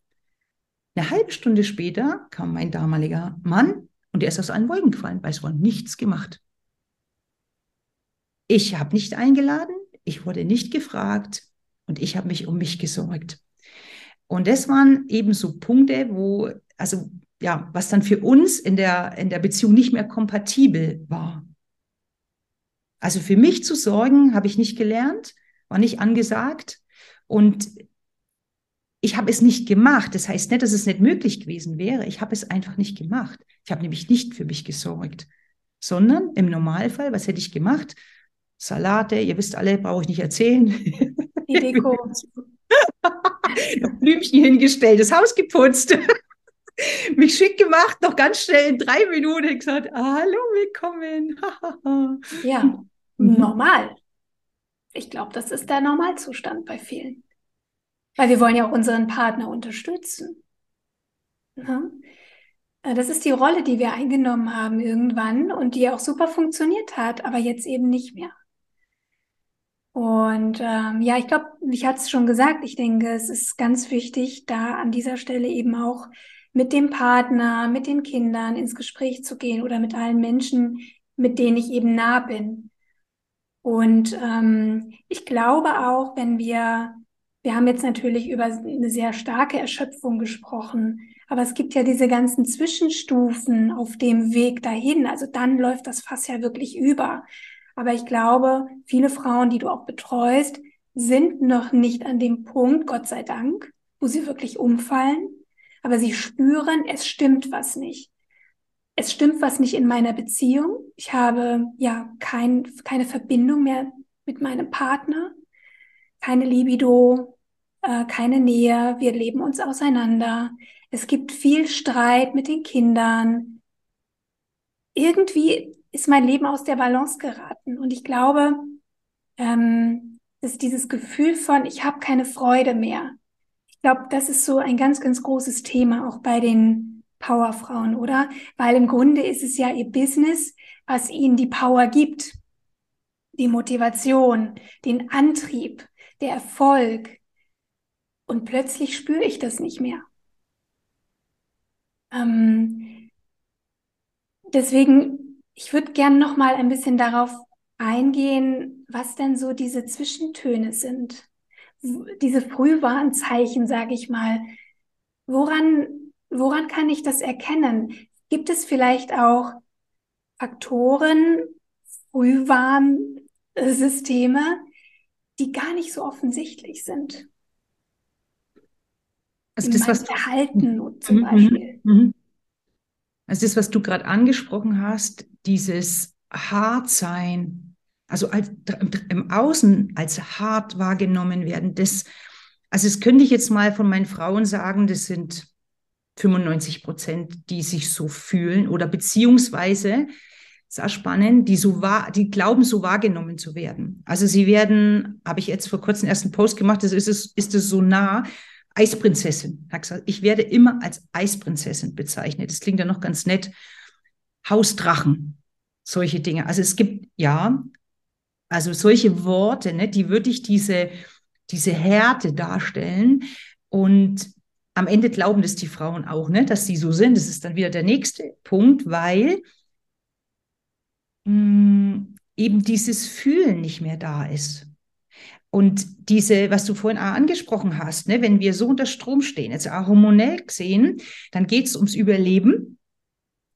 eine halbe Stunde später kam mein damaliger Mann und er ist aus allen Wolken gefallen, weil es war nichts gemacht. Ich habe nicht eingeladen, ich wurde nicht gefragt, und ich habe mich um mich gesorgt. Und das waren eben so Punkte, wo, also ja, was dann für uns in der, in der Beziehung nicht mehr kompatibel war. Also für mich zu sorgen, habe ich nicht gelernt, war nicht angesagt. Und ich habe es nicht gemacht. Das heißt nicht, dass es nicht möglich gewesen wäre. Ich habe es einfach nicht gemacht. Ich habe nämlich nicht für mich gesorgt, sondern im Normalfall, was hätte ich gemacht? Salate, ihr wisst alle, brauche ich nicht erzählen. Die Deko. Blümchen hingestellt, das Haus geputzt. Mich schick gemacht, noch ganz schnell in drei Minuten gesagt, hallo, willkommen. ja, normal. Ich glaube, das ist der Normalzustand bei vielen. Weil wir wollen ja auch unseren Partner unterstützen. Ja? Äh, das ist die Rolle, die wir eingenommen haben irgendwann und die auch super funktioniert hat, aber jetzt eben nicht mehr. Und ähm, ja, ich glaube, ich hatte es schon gesagt, ich denke, es ist ganz wichtig, da an dieser Stelle eben auch mit dem Partner, mit den Kindern ins Gespräch zu gehen oder mit allen Menschen, mit denen ich eben nah bin. Und ähm, ich glaube auch, wenn wir, wir haben jetzt natürlich über eine sehr starke Erschöpfung gesprochen, aber es gibt ja diese ganzen Zwischenstufen auf dem Weg dahin. Also dann läuft das Fass ja wirklich über. Aber ich glaube, viele Frauen, die du auch betreust, sind noch nicht an dem Punkt, Gott sei Dank, wo sie wirklich umfallen. Aber sie spüren, es stimmt was nicht. Es stimmt was nicht in meiner Beziehung. Ich habe ja kein, keine Verbindung mehr mit meinem Partner, keine Libido, äh, keine Nähe. Wir leben uns auseinander. Es gibt viel Streit mit den Kindern. Irgendwie ist mein Leben aus der Balance geraten. Und ich glaube, ähm, dass dieses Gefühl von, ich habe keine Freude mehr. Ich glaube, das ist so ein ganz, ganz großes Thema, auch bei den Powerfrauen, oder? Weil im Grunde ist es ja ihr Business, was ihnen die Power gibt, die Motivation, den Antrieb, der Erfolg. Und plötzlich spüre ich das nicht mehr. Ähm, deswegen, ich würde gerne noch mal ein bisschen darauf eingehen, was denn so diese Zwischentöne sind, diese Frühwarnzeichen, sage ich mal. Woran, woran kann ich das erkennen? Gibt es vielleicht auch Faktoren, Frühwarnsysteme, die gar nicht so offensichtlich sind? Also das, was Verhalten zum mhm, Beispiel. Also das, was du gerade angesprochen hast, dieses Hartsein, also als, im Außen als hart wahrgenommen werden. Das, also das könnte ich jetzt mal von meinen Frauen sagen, das sind 95 Prozent, die sich so fühlen oder beziehungsweise, sehr spannend, die so wahr, die glauben, so wahrgenommen zu werden. Also sie werden, habe ich jetzt vor kurzem erst einen Post gemacht, das ist es, ist es so nah, Eisprinzessin. Ich werde immer als Eisprinzessin bezeichnet. Das klingt ja noch ganz nett. Hausdrachen, solche Dinge. Also es gibt, ja, also solche Worte, ne, die wirklich diese, diese Härte darstellen. Und am Ende glauben das die Frauen auch, ne, dass sie so sind. Das ist dann wieder der nächste Punkt, weil mh, mm, eben dieses Fühlen nicht mehr da ist. Und diese, was du vorhin angesprochen hast, ne, wenn wir so unter Strom stehen, jetzt auch hormonell gesehen, dann geht es ums Überleben.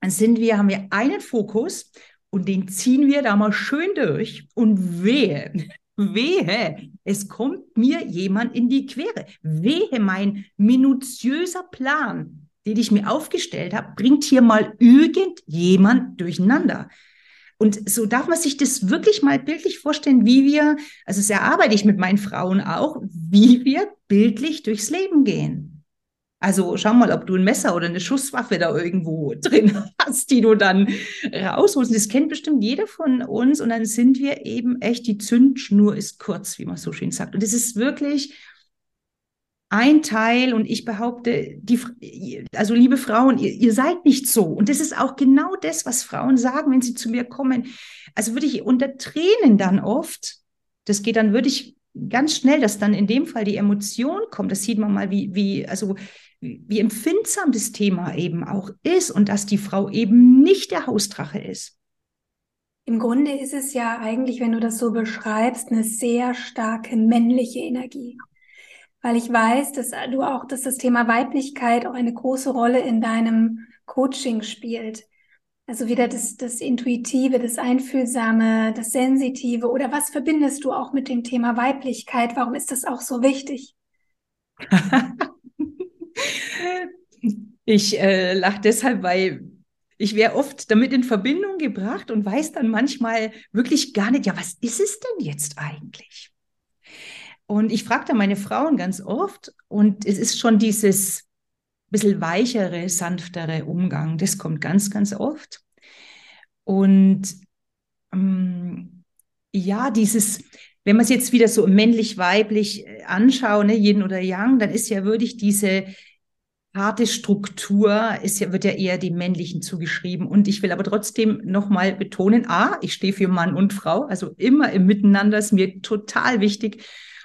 Dann sind wir, haben wir einen Fokus und den ziehen wir da mal schön durch. Und wehe, wehe, es kommt mir jemand in die Quere. Wehe, mein minutiöser Plan, den ich mir aufgestellt habe, bringt hier mal irgendjemand durcheinander. Und so darf man sich das wirklich mal bildlich vorstellen, wie wir, also das erarbeite ich mit meinen Frauen auch, wie wir bildlich durchs Leben gehen. Also schau mal, ob du ein Messer oder eine Schusswaffe da irgendwo drin hast, die du dann rausholst. Das kennt bestimmt jeder von uns. Und dann sind wir eben echt, die Zündschnur ist kurz, wie man so schön sagt. Und es ist wirklich ein Teil. Und ich behaupte, die, also liebe Frauen, ihr, ihr seid nicht so. Und das ist auch genau das, was Frauen sagen, wenn sie zu mir kommen. Also würde ich unter Tränen dann oft, das geht dann wirklich ganz schnell, dass dann in dem Fall die Emotion kommt. Das sieht man mal, wie, wie, also wie empfindsam das Thema eben auch ist und dass die Frau eben nicht der Hausdrache ist. Im Grunde ist es ja eigentlich, wenn du das so beschreibst, eine sehr starke männliche Energie. Weil ich weiß, dass du auch, dass das Thema Weiblichkeit auch eine große Rolle in deinem Coaching spielt. Also wieder das, das Intuitive, das Einfühlsame, das Sensitive oder was verbindest du auch mit dem Thema Weiblichkeit? Warum ist das auch so wichtig? Ich äh, lache deshalb, weil ich wäre oft damit in Verbindung gebracht und weiß dann manchmal wirklich gar nicht, ja, was ist es denn jetzt eigentlich? Und ich frage da meine Frauen ganz oft und es ist schon dieses bisschen weichere, sanftere Umgang, das kommt ganz, ganz oft. Und ähm, ja, dieses, wenn man es jetzt wieder so männlich-weiblich äh, anschaut, ne, Yin oder Yang, dann ist ja wirklich diese harte Struktur, ist ja, wird ja eher dem Männlichen zugeschrieben. Und ich will aber trotzdem nochmal betonen, A, ich stehe für Mann und Frau, also immer im Miteinander ist mir total wichtig.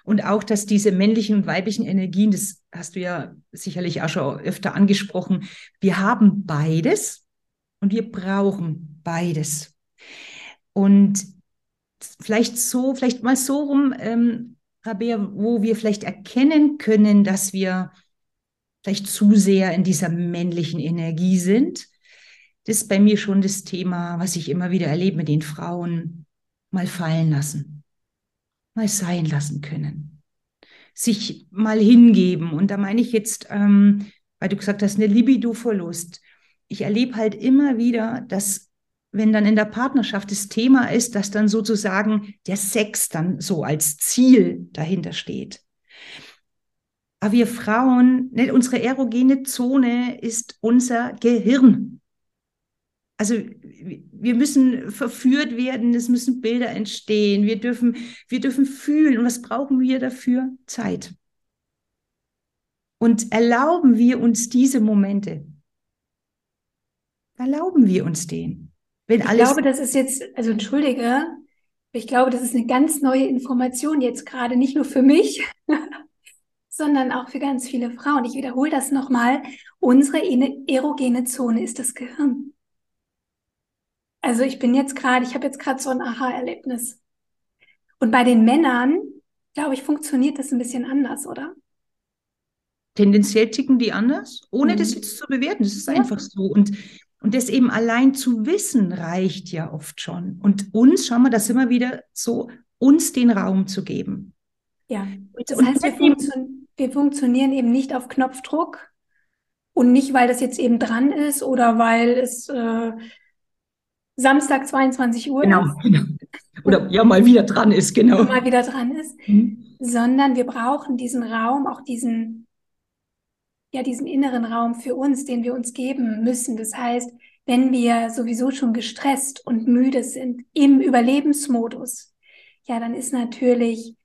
Und auch, dass diese männlichen und weiblichen Energien, das hast du ja sicherlich auch schon öfter angesprochen, wir haben beides und wir brauchen beides. Und vielleicht so, vielleicht mal so rum, ähm, Rabea, wo wir vielleicht erkennen können, dass wir vielleicht zu sehr in dieser männlichen Energie sind. Das ist bei mir schon das Thema, was ich immer wieder erlebe mit den Frauen, mal fallen lassen, mal sein lassen können, sich mal hingeben. Und da meine ich jetzt, ähm, weil du gesagt hast, eine Libido-Verlust. Ich erlebe halt immer wieder, dass wenn dann in der Partnerschaft das Thema ist, dass dann sozusagen der Sex dann so als Ziel dahinter steht. Aber wir Frauen, ne, unsere erogene Zone ist unser Gehirn. Also wir müssen verführt werden, es müssen Bilder entstehen, wir dürfen, wir dürfen fühlen. Und was brauchen wir dafür? Zeit. Und erlauben wir uns diese Momente. erlauben wir uns den? Wenn ich alles glaube, das ist jetzt, also entschuldige, ich glaube, das ist eine ganz neue Information jetzt gerade, nicht nur für mich, sondern auch für ganz viele Frauen. Ich wiederhole das nochmal. Unsere erogene Zone ist das Gehirn. Also ich bin jetzt gerade, ich habe jetzt gerade so ein Aha-Erlebnis. Und bei den Männern, glaube ich, funktioniert das ein bisschen anders, oder? Tendenziell ticken die anders, ohne mhm. das jetzt zu bewerten. Das ist ja. einfach so. Und und das eben allein zu wissen reicht ja oft schon. Und uns, schauen wir das immer wieder so, uns den Raum zu geben. Ja, das und heißt, wir, funktio wir funktionieren eben nicht auf Knopfdruck und nicht, weil das jetzt eben dran ist oder weil es äh, Samstag 22 Uhr genau, ist. Genau. Oder ja, mal wieder dran ist, genau. Mal wieder dran ist. Mhm. Sondern wir brauchen diesen Raum, auch diesen ja diesen inneren Raum für uns, den wir uns geben müssen. Das heißt, wenn wir sowieso schon gestresst und müde sind im Überlebensmodus, ja, dann ist natürlich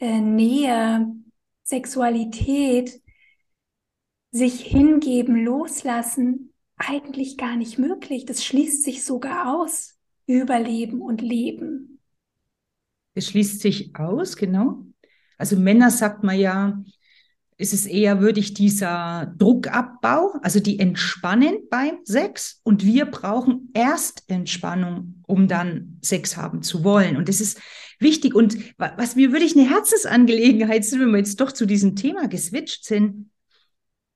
äh, Nähe, Sexualität, sich hingeben, loslassen, eigentlich gar nicht möglich. Das schließt sich sogar aus. Überleben und Leben. Es schließt sich aus, genau. Also Männer sagt man ja, ist es eher würdig dieser Druckabbau, also die entspannen beim Sex und wir brauchen erst Entspannung, um dann Sex haben zu wollen. Und das ist wichtig. Und was mir wirklich eine Herzensangelegenheit ist, wenn wir jetzt doch zu diesem Thema geswitcht sind,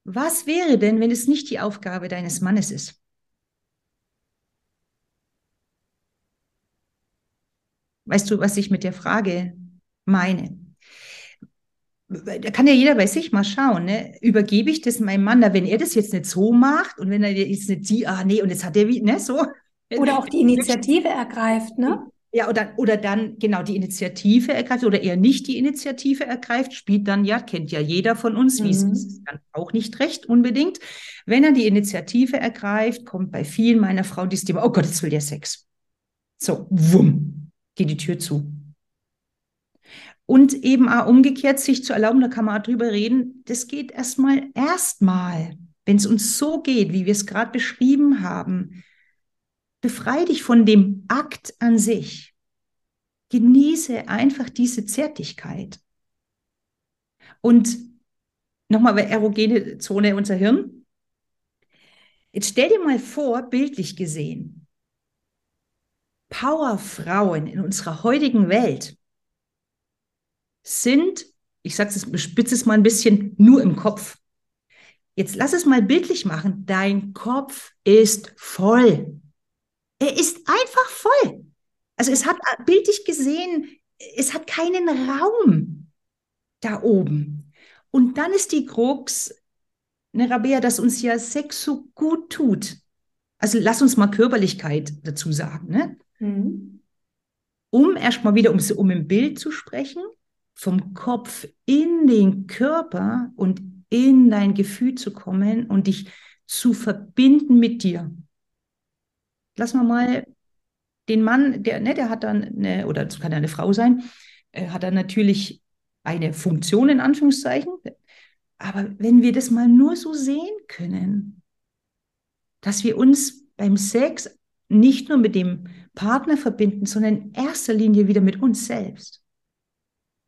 was wäre denn, wenn es nicht die Aufgabe deines Mannes ist? Weißt du, was ich mit der Frage meine? da kann ja jeder bei sich mal schauen, ne? übergebe ich das meinem Mann, da, wenn er das jetzt nicht so macht und wenn er jetzt nicht sieht, ah nee, und jetzt hat er wie, ne, so. Oder auch die Initiative ergreift, ne? Ja, oder, oder dann genau die Initiative ergreift oder eher nicht die Initiative ergreift, spielt dann ja, kennt ja jeder von uns, mhm. wie es ist, dann auch nicht recht unbedingt. Wenn er die Initiative ergreift, kommt bei vielen meiner Frauen dieses Thema, oh Gott, jetzt will der Sex. So, wumm, geht die Tür zu. Und eben auch umgekehrt sich zu erlauben, da kann man auch drüber reden, das geht erstmal, erstmal, wenn es uns so geht, wie wir es gerade beschrieben haben, befreie dich von dem Akt an sich. Genieße einfach diese Zärtlichkeit. Und nochmal bei erogene Zone unser Hirn. Jetzt stell dir mal vor, bildlich gesehen, Powerfrauen in unserer heutigen Welt, sind, ich sage es, spitze es mal ein bisschen, nur im Kopf. Jetzt lass es mal bildlich machen. Dein Kopf ist voll. Er ist einfach voll. Also es hat bildlich gesehen, es hat keinen Raum da oben. Und dann ist die Krux, ne, Rabea, dass uns ja Sex so gut tut. Also lass uns mal Körperlichkeit dazu sagen, ne? Mhm. Um erstmal wieder, um, um im Bild zu sprechen, vom Kopf in den Körper und in dein Gefühl zu kommen und dich zu verbinden mit dir. Lass mal mal den Mann, der, ne, der hat dann, eine, oder es kann ja eine Frau sein, äh, hat dann natürlich eine Funktion in Anführungszeichen. Aber wenn wir das mal nur so sehen können, dass wir uns beim Sex nicht nur mit dem Partner verbinden, sondern in erster Linie wieder mit uns selbst.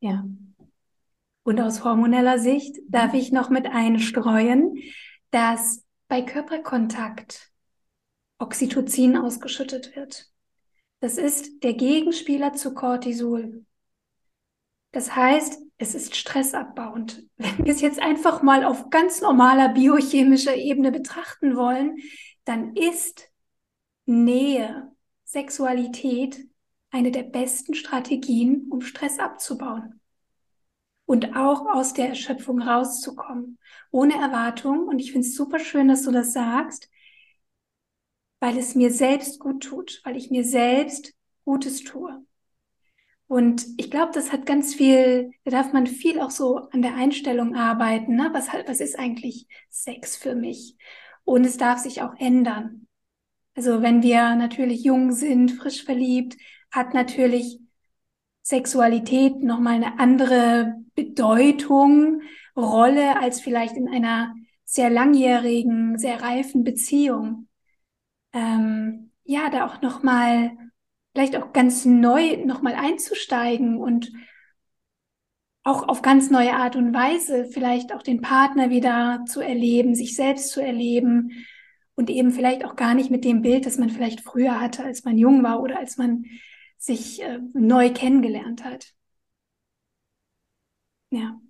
Ja. Und aus hormoneller Sicht darf ich noch mit einstreuen, dass bei Körperkontakt Oxytocin ausgeschüttet wird. Das ist der Gegenspieler zu Cortisol. Das heißt, es ist stressabbauend. Wenn wir es jetzt einfach mal auf ganz normaler biochemischer Ebene betrachten wollen, dann ist Nähe, Sexualität eine der besten Strategien, um Stress abzubauen und auch aus der Erschöpfung rauszukommen, ohne Erwartung. Und ich finde es super schön, dass du das sagst, weil es mir selbst gut tut, weil ich mir selbst Gutes tue. Und ich glaube, das hat ganz viel, da darf man viel auch so an der Einstellung arbeiten. Ne? Was, was ist eigentlich Sex für mich? Und es darf sich auch ändern. Also wenn wir natürlich jung sind, frisch verliebt, hat natürlich Sexualität nochmal eine andere Bedeutung, Rolle als vielleicht in einer sehr langjährigen, sehr reifen Beziehung. Ähm, ja, da auch nochmal, vielleicht auch ganz neu nochmal einzusteigen und auch auf ganz neue Art und Weise vielleicht auch den Partner wieder zu erleben, sich selbst zu erleben und eben vielleicht auch gar nicht mit dem Bild, das man vielleicht früher hatte, als man jung war oder als man sich äh, neu kennengelernt hat. Ja.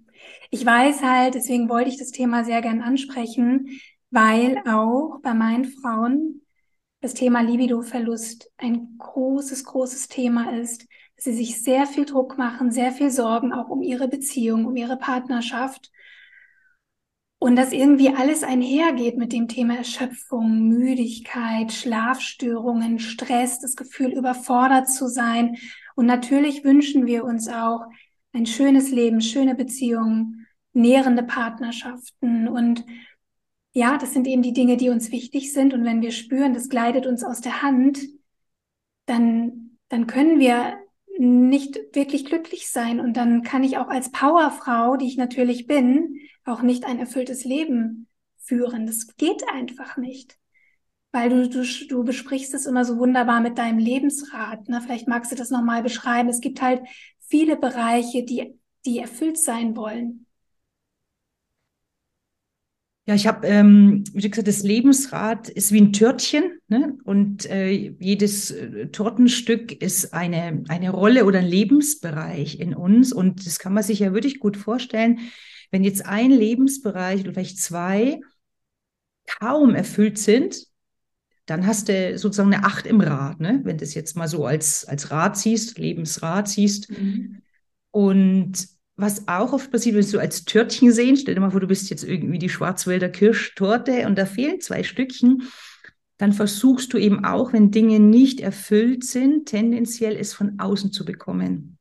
Ich weiß halt, deswegen wollte ich das Thema sehr gern ansprechen, weil auch bei meinen Frauen das Thema Libido-Verlust ein großes, großes Thema ist, dass sie sich sehr viel Druck machen, sehr viel Sorgen auch um ihre Beziehung, um ihre Partnerschaft. Und dass irgendwie alles einhergeht mit dem Thema Erschöpfung, Müdigkeit, Schlafstörungen, Stress, das Gefühl, überfordert zu sein. Und natürlich wünschen wir uns auch ein schönes Leben, schöne Beziehungen, nährende Partnerschaften. Und ja, das sind eben die Dinge, die uns wichtig sind. Und wenn wir spüren, das gleitet uns aus der Hand, dann, dann können wir nicht wirklich glücklich sein. Und dann kann ich auch als Powerfrau, die ich natürlich bin, auch nicht ein erfülltes Leben führen. Das geht einfach nicht. Weil du, du, du besprichst es immer so wunderbar mit deinem Lebensrat. Ne? Vielleicht magst du das nochmal beschreiben. Es gibt halt viele Bereiche, die, die erfüllt sein wollen. Ja, ich habe, ähm, wie gesagt, das Lebensrad ist wie ein Törtchen ne? und äh, jedes äh, Tortenstück ist eine, eine Rolle oder ein Lebensbereich in uns und das kann man sich ja wirklich gut vorstellen, wenn jetzt ein Lebensbereich oder vielleicht zwei kaum erfüllt sind, dann hast du sozusagen eine Acht im Rad, ne? wenn du es jetzt mal so als, als Rad siehst, Lebensrad siehst. Mhm. Und was auch oft passiert, wenn du als Törtchen sehen, stell dir mal vor, du bist jetzt irgendwie die Schwarzwälder Kirschtorte und da fehlen zwei Stückchen, dann versuchst du eben auch, wenn Dinge nicht erfüllt sind, tendenziell es von außen zu bekommen.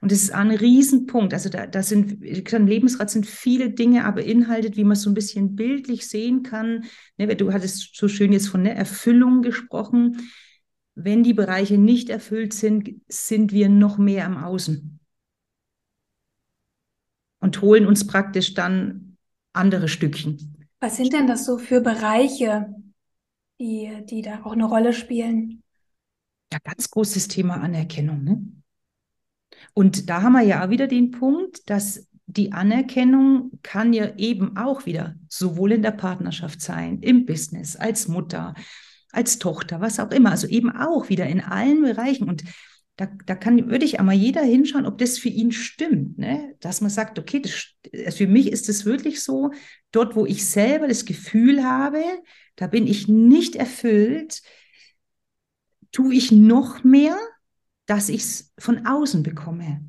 Und das ist ein Riesenpunkt. Also da, da sind, im Lebensrat sind viele Dinge aber beinhaltet, wie man so ein bisschen bildlich sehen kann. Ne, du hattest so schön jetzt von der Erfüllung gesprochen. Wenn die Bereiche nicht erfüllt sind, sind wir noch mehr am Außen und holen uns praktisch dann andere Stückchen. Was sind denn das so für Bereiche, die, die da auch eine Rolle spielen? Ja, ganz großes Thema Anerkennung. Ne? Und da haben wir ja auch wieder den Punkt, dass die Anerkennung kann ja eben auch wieder sowohl in der Partnerschaft sein, im Business, als Mutter, als Tochter, was auch immer. Also eben auch wieder in allen Bereichen. Und da, da kann, würde ich einmal jeder hinschauen, ob das für ihn stimmt, ne? dass man sagt, okay, das, also für mich ist es wirklich so, dort, wo ich selber das Gefühl habe, da bin ich nicht erfüllt, tue ich noch mehr, dass ich es von außen bekomme.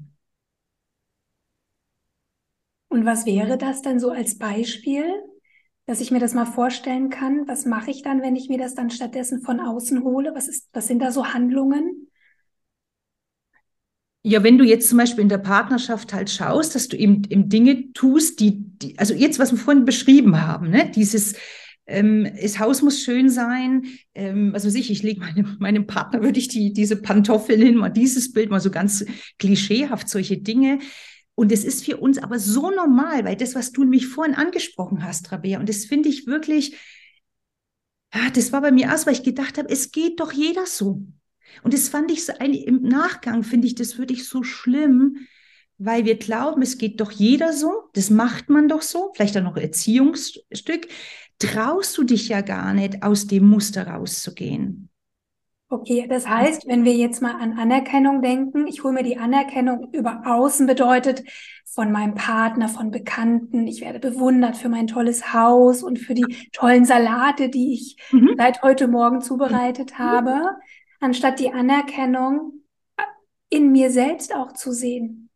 Und was wäre das dann so als Beispiel, dass ich mir das mal vorstellen kann? Was mache ich dann, wenn ich mir das dann stattdessen von außen hole? Was, ist, was sind da so Handlungen? Ja, wenn du jetzt zum Beispiel in der Partnerschaft halt schaust, dass du eben, eben Dinge tust, die, die, also jetzt, was wir vorhin beschrieben haben, ne, dieses, ähm, das Haus muss schön sein, ähm, was weiß ich, lege meinem, meinem Partner, würde ich die, diese Pantoffeln hin, mal dieses Bild, mal so ganz klischeehaft, solche Dinge. Und es ist für uns aber so normal, weil das, was du nämlich vorhin angesprochen hast, Rabea, und das finde ich wirklich, ja, das war bei mir erst, weil ich gedacht habe, es geht doch jeder so. Und das fand ich so, im Nachgang finde ich das wirklich so schlimm, weil wir glauben, es geht doch jeder so, das macht man doch so, vielleicht auch noch Erziehungsstück. Traust du dich ja gar nicht, aus dem Muster rauszugehen. Okay, das heißt, wenn wir jetzt mal an Anerkennung denken, ich hole mir die Anerkennung über außen bedeutet von meinem Partner, von Bekannten, ich werde bewundert für mein tolles Haus und für die tollen Salate, die ich mhm. seit heute Morgen zubereitet mhm. habe anstatt die Anerkennung in mir selbst auch zu sehen.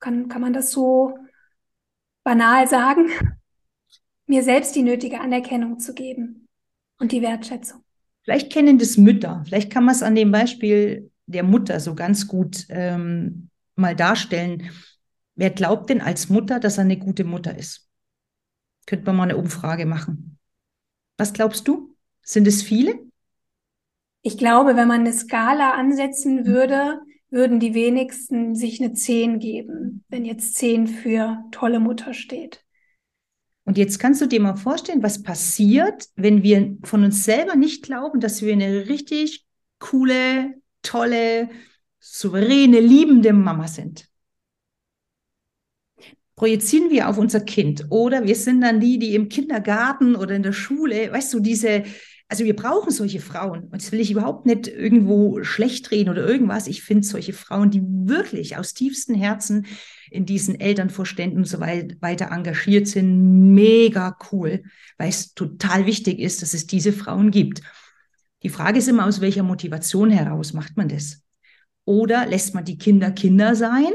Kann, kann man das so banal sagen? Mir selbst die nötige Anerkennung zu geben und die Wertschätzung. Vielleicht kennen das Mütter. Vielleicht kann man es an dem Beispiel der Mutter so ganz gut ähm, mal darstellen. Wer glaubt denn als Mutter, dass er eine gute Mutter ist? Könnte man mal eine Umfrage machen. Was glaubst du? Sind es viele? Ich glaube, wenn man eine Skala ansetzen würde, würden die wenigsten sich eine 10 geben, wenn jetzt 10 für tolle Mutter steht. Und jetzt kannst du dir mal vorstellen, was passiert, wenn wir von uns selber nicht glauben, dass wir eine richtig coole, tolle, souveräne, liebende Mama sind. Projizieren wir auf unser Kind oder wir sind dann die, die im Kindergarten oder in der Schule, weißt du, diese, also wir brauchen solche Frauen. Und das will ich überhaupt nicht irgendwo schlecht reden oder irgendwas. Ich finde solche Frauen, die wirklich aus tiefstem Herzen in diesen Elternvorständen und so weiter engagiert sind, mega cool, weil es total wichtig ist, dass es diese Frauen gibt. Die Frage ist immer, aus welcher Motivation heraus macht man das? Oder lässt man die Kinder Kinder sein?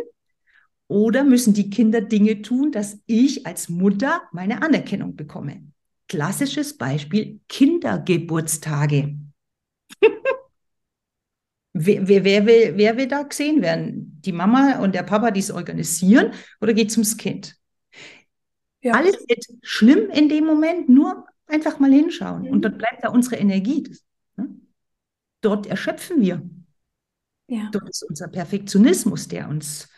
Oder müssen die Kinder Dinge tun, dass ich als Mutter meine Anerkennung bekomme? Klassisches Beispiel Kindergeburtstage. wer, wer, wer, will, wer will da gesehen werden? Die Mama und der Papa, die es organisieren, oder geht es ums Kind? Ja. Alles wird schlimm in dem Moment, nur einfach mal hinschauen. Mhm. Und dort bleibt da unsere Energie. Ne? Dort erschöpfen wir. Ja. Dort ist unser Perfektionismus, der uns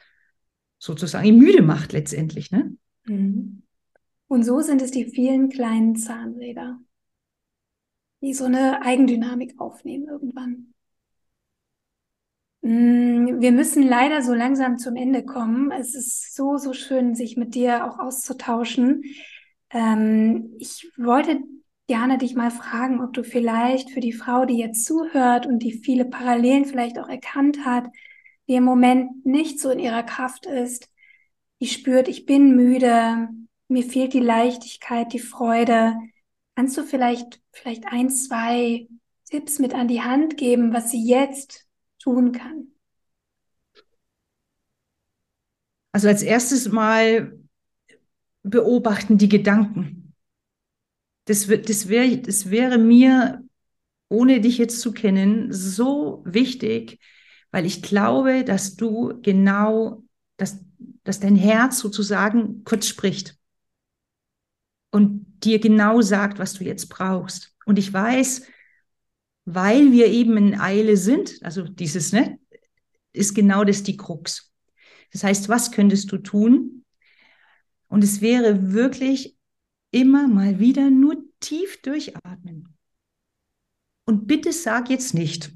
sozusagen müde macht letztendlich. Ne? Mhm. Und so sind es die vielen kleinen Zahnräder, die so eine Eigendynamik aufnehmen irgendwann. Mm, wir müssen leider so langsam zum Ende kommen. Es ist so, so schön, sich mit dir auch auszutauschen. Ähm, ich wollte gerne dich mal fragen, ob du vielleicht für die Frau, die jetzt zuhört und die viele Parallelen vielleicht auch erkannt hat, die im Moment nicht so in ihrer Kraft ist, die spürt, ich bin müde, mir fehlt die Leichtigkeit, die Freude. Kannst du vielleicht, vielleicht ein, zwei Tipps mit an die Hand geben, was sie jetzt tun kann? Also als erstes mal beobachten die Gedanken. Das, das, wär, das wäre mir, ohne dich jetzt zu kennen, so wichtig, weil ich glaube, dass du genau, dass, dass dein Herz sozusagen kurz spricht und dir genau sagt, was du jetzt brauchst. Und ich weiß, weil wir eben in Eile sind, also dieses, ne, ist genau das die Krux. Das heißt, was könntest du tun? Und es wäre wirklich immer mal wieder nur tief durchatmen. Und bitte sag jetzt nicht.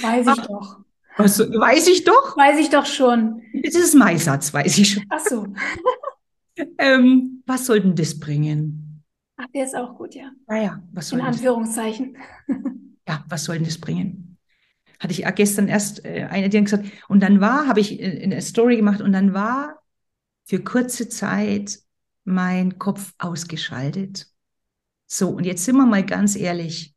Weiß ich doch. Was, weiß ich doch? Weiß ich doch schon. Das ist mein Satz, weiß ich schon. Ach so. Ähm, was soll denn das bringen? Ach, der ist auch gut, ja. Ah was soll In Anführungszeichen. ja, was soll denn das bringen? Hatte ich gestern erst äh, eine, die gesagt, und dann war, habe ich äh, eine Story gemacht und dann war für kurze Zeit mein Kopf ausgeschaltet. So, und jetzt sind wir mal ganz ehrlich.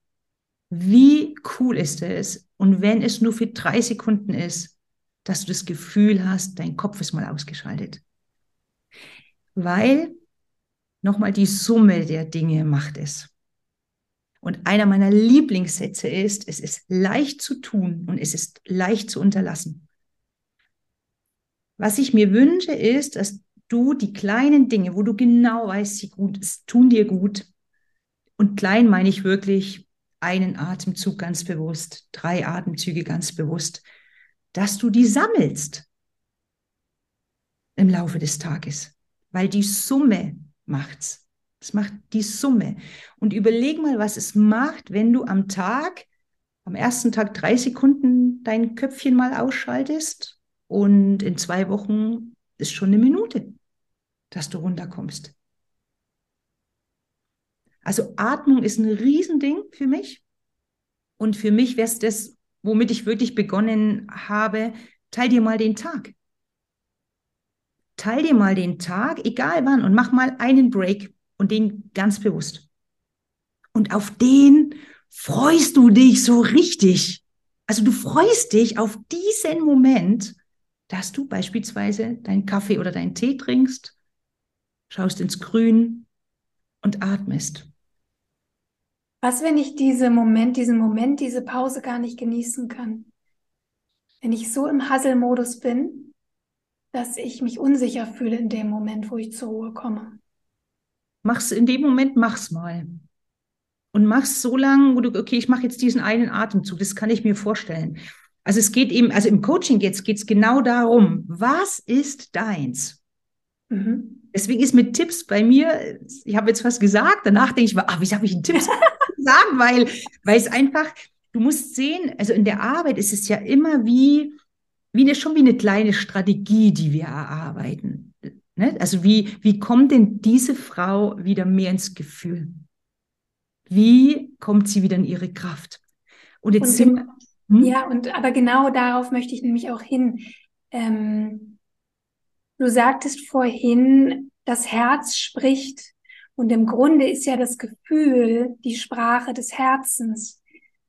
Wie cool ist es? Und wenn es nur für drei Sekunden ist, dass du das Gefühl hast, dein Kopf ist mal ausgeschaltet weil nochmal die Summe der Dinge macht es. Und einer meiner Lieblingssätze ist, es ist leicht zu tun und es ist leicht zu unterlassen. Was ich mir wünsche, ist, dass du die kleinen Dinge, wo du genau weißt, sie gut, es tun dir gut. Und klein meine ich wirklich einen Atemzug ganz bewusst, drei Atemzüge ganz bewusst, dass du die sammelst im Laufe des Tages weil die Summe macht's. Es macht die Summe. Und überleg mal, was es macht, wenn du am Tag, am ersten Tag drei Sekunden dein Köpfchen mal ausschaltest und in zwei Wochen ist schon eine Minute, dass du runterkommst. Also Atmung ist ein Riesending für mich. Und für mich wäre es das, womit ich wirklich begonnen habe, teil dir mal den Tag teil dir mal den Tag, egal wann, und mach mal einen Break und den ganz bewusst. Und auf den freust du dich so richtig. Also du freust dich auf diesen Moment, dass du beispielsweise deinen Kaffee oder deinen Tee trinkst, schaust ins Grün und atmest. Was, wenn ich diesen Moment, diesen Moment, diese Pause gar nicht genießen kann? Wenn ich so im Hasselmodus bin, dass ich mich unsicher fühle in dem Moment, wo ich zur Ruhe komme. Mach's in dem Moment, mach's mal. Und mach's so lange, wo du, okay, ich mache jetzt diesen einen Atemzug, das kann ich mir vorstellen. Also es geht eben, also im Coaching jetzt geht es genau darum, was ist deins? Mhm. Deswegen ist mit Tipps bei mir, ich habe jetzt was gesagt, danach denke ich ach, wieso habe ich einen Tipps sagen? Weil, weil es einfach, du musst sehen, also in der Arbeit ist es ja immer wie, wie eine, schon wie eine kleine Strategie, die wir erarbeiten. Ne? Also wie, wie kommt denn diese Frau wieder mehr ins Gefühl? Wie kommt sie wieder in ihre Kraft? Und jetzt und sind wir, hm? Ja, und aber genau darauf möchte ich nämlich auch hin. Ähm, du sagtest vorhin, das Herz spricht. Und im Grunde ist ja das Gefühl die Sprache des Herzens.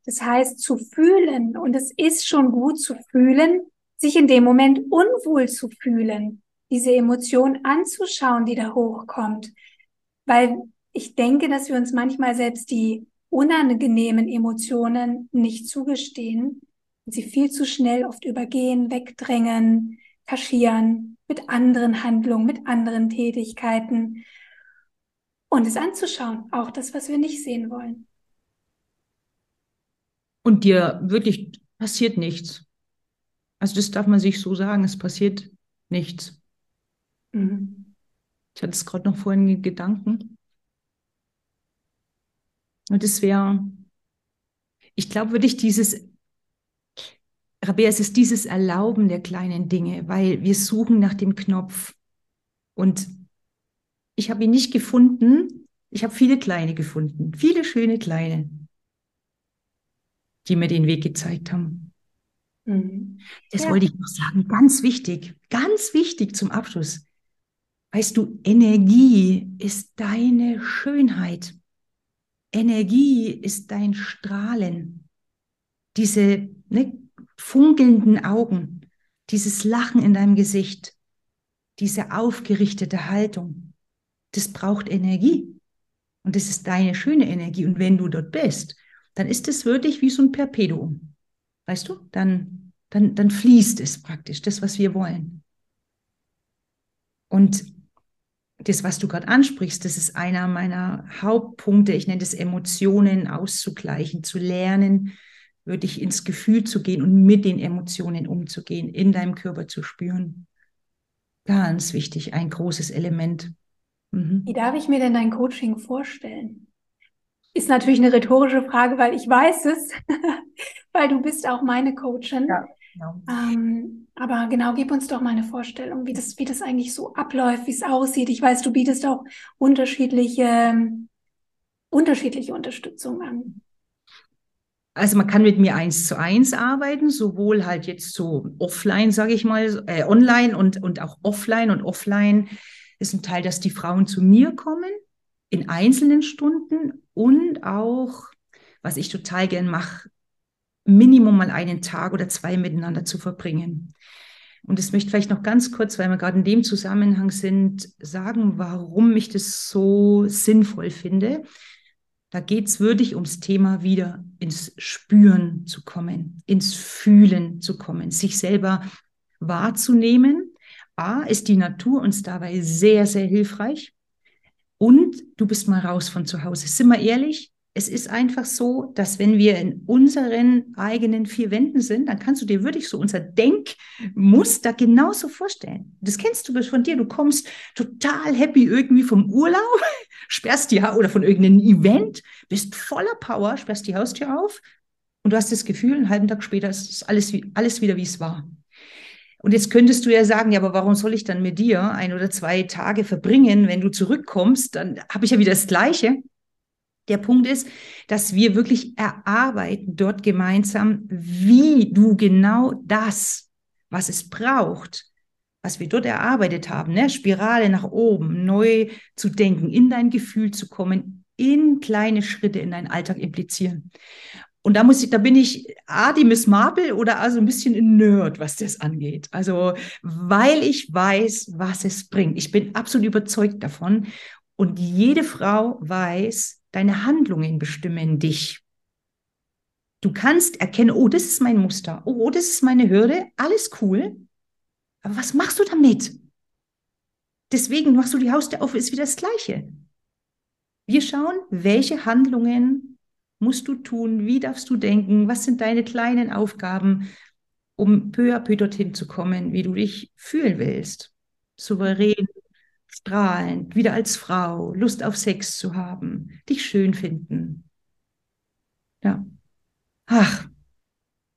Das heißt, zu fühlen, und es ist schon gut zu fühlen, sich in dem Moment unwohl zu fühlen, diese Emotion anzuschauen, die da hochkommt. Weil ich denke, dass wir uns manchmal selbst die unangenehmen Emotionen nicht zugestehen und sie viel zu schnell oft übergehen, wegdrängen, kaschieren mit anderen Handlungen, mit anderen Tätigkeiten und es anzuschauen, auch das, was wir nicht sehen wollen. Und dir wirklich passiert nichts. Also das darf man sich so sagen, es passiert nichts. Mhm. Ich hatte es gerade noch vorhin Gedanken. Und es wäre, ich glaube, würde ich dieses, Rabea, es ist dieses Erlauben der kleinen Dinge, weil wir suchen nach dem Knopf. Und ich habe ihn nicht gefunden. Ich habe viele kleine gefunden, viele schöne kleine, die mir den Weg gezeigt haben. Mhm. Das ja. wollte ich noch sagen. Ganz wichtig, ganz wichtig zum Abschluss. Weißt du, Energie ist deine Schönheit. Energie ist dein Strahlen. Diese ne, funkelnden Augen, dieses Lachen in deinem Gesicht, diese aufgerichtete Haltung, das braucht Energie. Und das ist deine schöne Energie. Und wenn du dort bist, dann ist es wirklich wie so ein Perpetuum. Weißt du? Dann, dann, dann fließt es praktisch, das, was wir wollen. Und das, was du gerade ansprichst, das ist einer meiner Hauptpunkte. Ich nenne das Emotionen auszugleichen, zu lernen, wirklich ins Gefühl zu gehen und mit den Emotionen umzugehen, in deinem Körper zu spüren. Ganz wichtig, ein großes Element. Mhm. Wie darf ich mir denn dein Coaching vorstellen? Ist natürlich eine rhetorische Frage, weil ich weiß es, weil du bist auch meine Coachin. Ja. Genau. Ähm, aber genau, gib uns doch mal eine Vorstellung, wie das, wie das eigentlich so abläuft, wie es aussieht. Ich weiß, du bietest auch unterschiedliche, unterschiedliche Unterstützung an. Also man kann mit mir eins zu eins arbeiten, sowohl halt jetzt so offline, sage ich mal, äh, online und, und auch offline. Und offline ist ein Teil, dass die Frauen zu mir kommen in einzelnen Stunden und auch, was ich total gern mache, Minimum mal einen Tag oder zwei miteinander zu verbringen. Und das möchte ich vielleicht noch ganz kurz, weil wir gerade in dem Zusammenhang sind, sagen, warum ich das so sinnvoll finde. Da geht es wirklich ums Thema wieder ins Spüren zu kommen, ins Fühlen zu kommen, sich selber wahrzunehmen. A, ist die Natur uns dabei sehr, sehr hilfreich. Und du bist mal raus von zu Hause. Sind wir ehrlich? Es ist einfach so, dass wenn wir in unseren eigenen vier Wänden sind, dann kannst du dir wirklich so unser Denkmuster genauso vorstellen. Das kennst du von dir. Du kommst total happy irgendwie vom Urlaub, sperrst die oder von irgendeinem Event, bist voller Power, sperrst die Haustür auf und du hast das Gefühl, einen halben Tag später ist alles, alles wieder, wie es war. Und jetzt könntest du ja sagen, ja, aber warum soll ich dann mit dir ein oder zwei Tage verbringen, wenn du zurückkommst? Dann habe ich ja wieder das Gleiche. Der Punkt ist, dass wir wirklich erarbeiten dort gemeinsam, wie du genau das, was es braucht, was wir dort erarbeitet haben, ne? Spirale nach oben, neu zu denken, in dein Gefühl zu kommen, in kleine Schritte in deinen Alltag implizieren. Und da muss ich, da bin ich A, die Miss Marple oder also ein bisschen ein Nerd, was das angeht. Also, weil ich weiß, was es bringt. Ich bin absolut überzeugt davon. Und jede Frau weiß, Deine Handlungen bestimmen dich. Du kannst erkennen, oh, das ist mein Muster, oh, das ist meine Hürde, alles cool. Aber was machst du damit? Deswegen machst du die Haustür auf, ist wieder das Gleiche. Wir schauen, welche Handlungen musst du tun, wie darfst du denken, was sind deine kleinen Aufgaben, um peu à peu dorthin zu kommen, wie du dich fühlen willst. Souverän, strahlend, wieder als Frau, Lust auf Sex zu haben, dich schön finden. Ja. Ach.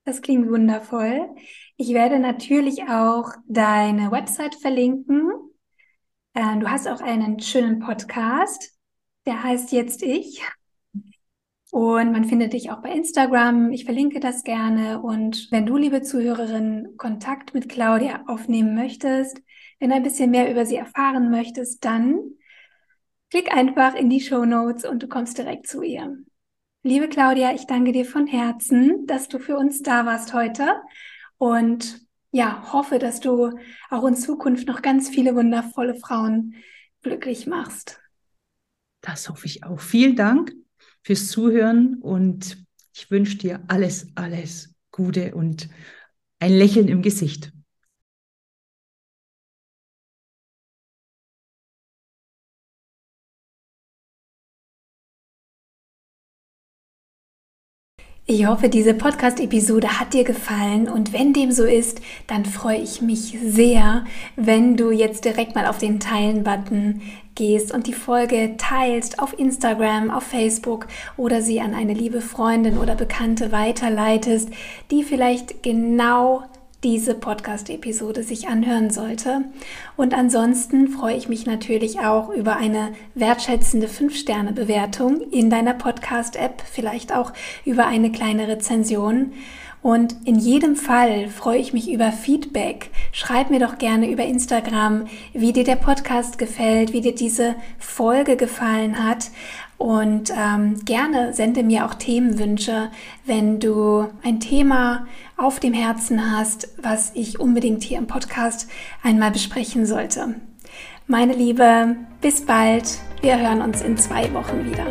Das klingt wundervoll. Ich werde natürlich auch deine Website verlinken. Äh, du hast auch einen schönen Podcast, der heißt Jetzt Ich. Und man findet dich auch bei Instagram. Ich verlinke das gerne. Und wenn du, liebe Zuhörerin, Kontakt mit Claudia aufnehmen möchtest, wenn du ein bisschen mehr über sie erfahren möchtest, dann klick einfach in die Show Notes und du kommst direkt zu ihr. Liebe Claudia, ich danke dir von Herzen, dass du für uns da warst heute und ja, hoffe, dass du auch in Zukunft noch ganz viele wundervolle Frauen glücklich machst. Das hoffe ich auch. Vielen Dank fürs Zuhören und ich wünsche dir alles, alles Gute und ein Lächeln im Gesicht. Ich hoffe, diese Podcast-Episode hat dir gefallen und wenn dem so ist, dann freue ich mich sehr, wenn du jetzt direkt mal auf den Teilen-Button gehst und die Folge teilst auf Instagram, auf Facebook oder sie an eine liebe Freundin oder Bekannte weiterleitest, die vielleicht genau diese Podcast-Episode sich anhören sollte. Und ansonsten freue ich mich natürlich auch über eine wertschätzende 5-Sterne-Bewertung in deiner Podcast-App, vielleicht auch über eine kleine Rezension. Und in jedem Fall freue ich mich über Feedback. Schreib mir doch gerne über Instagram, wie dir der Podcast gefällt, wie dir diese Folge gefallen hat. Und ähm, gerne sende mir auch Themenwünsche, wenn du ein Thema auf dem Herzen hast, was ich unbedingt hier im Podcast einmal besprechen sollte. Meine Liebe, bis bald. Wir hören uns in zwei Wochen wieder.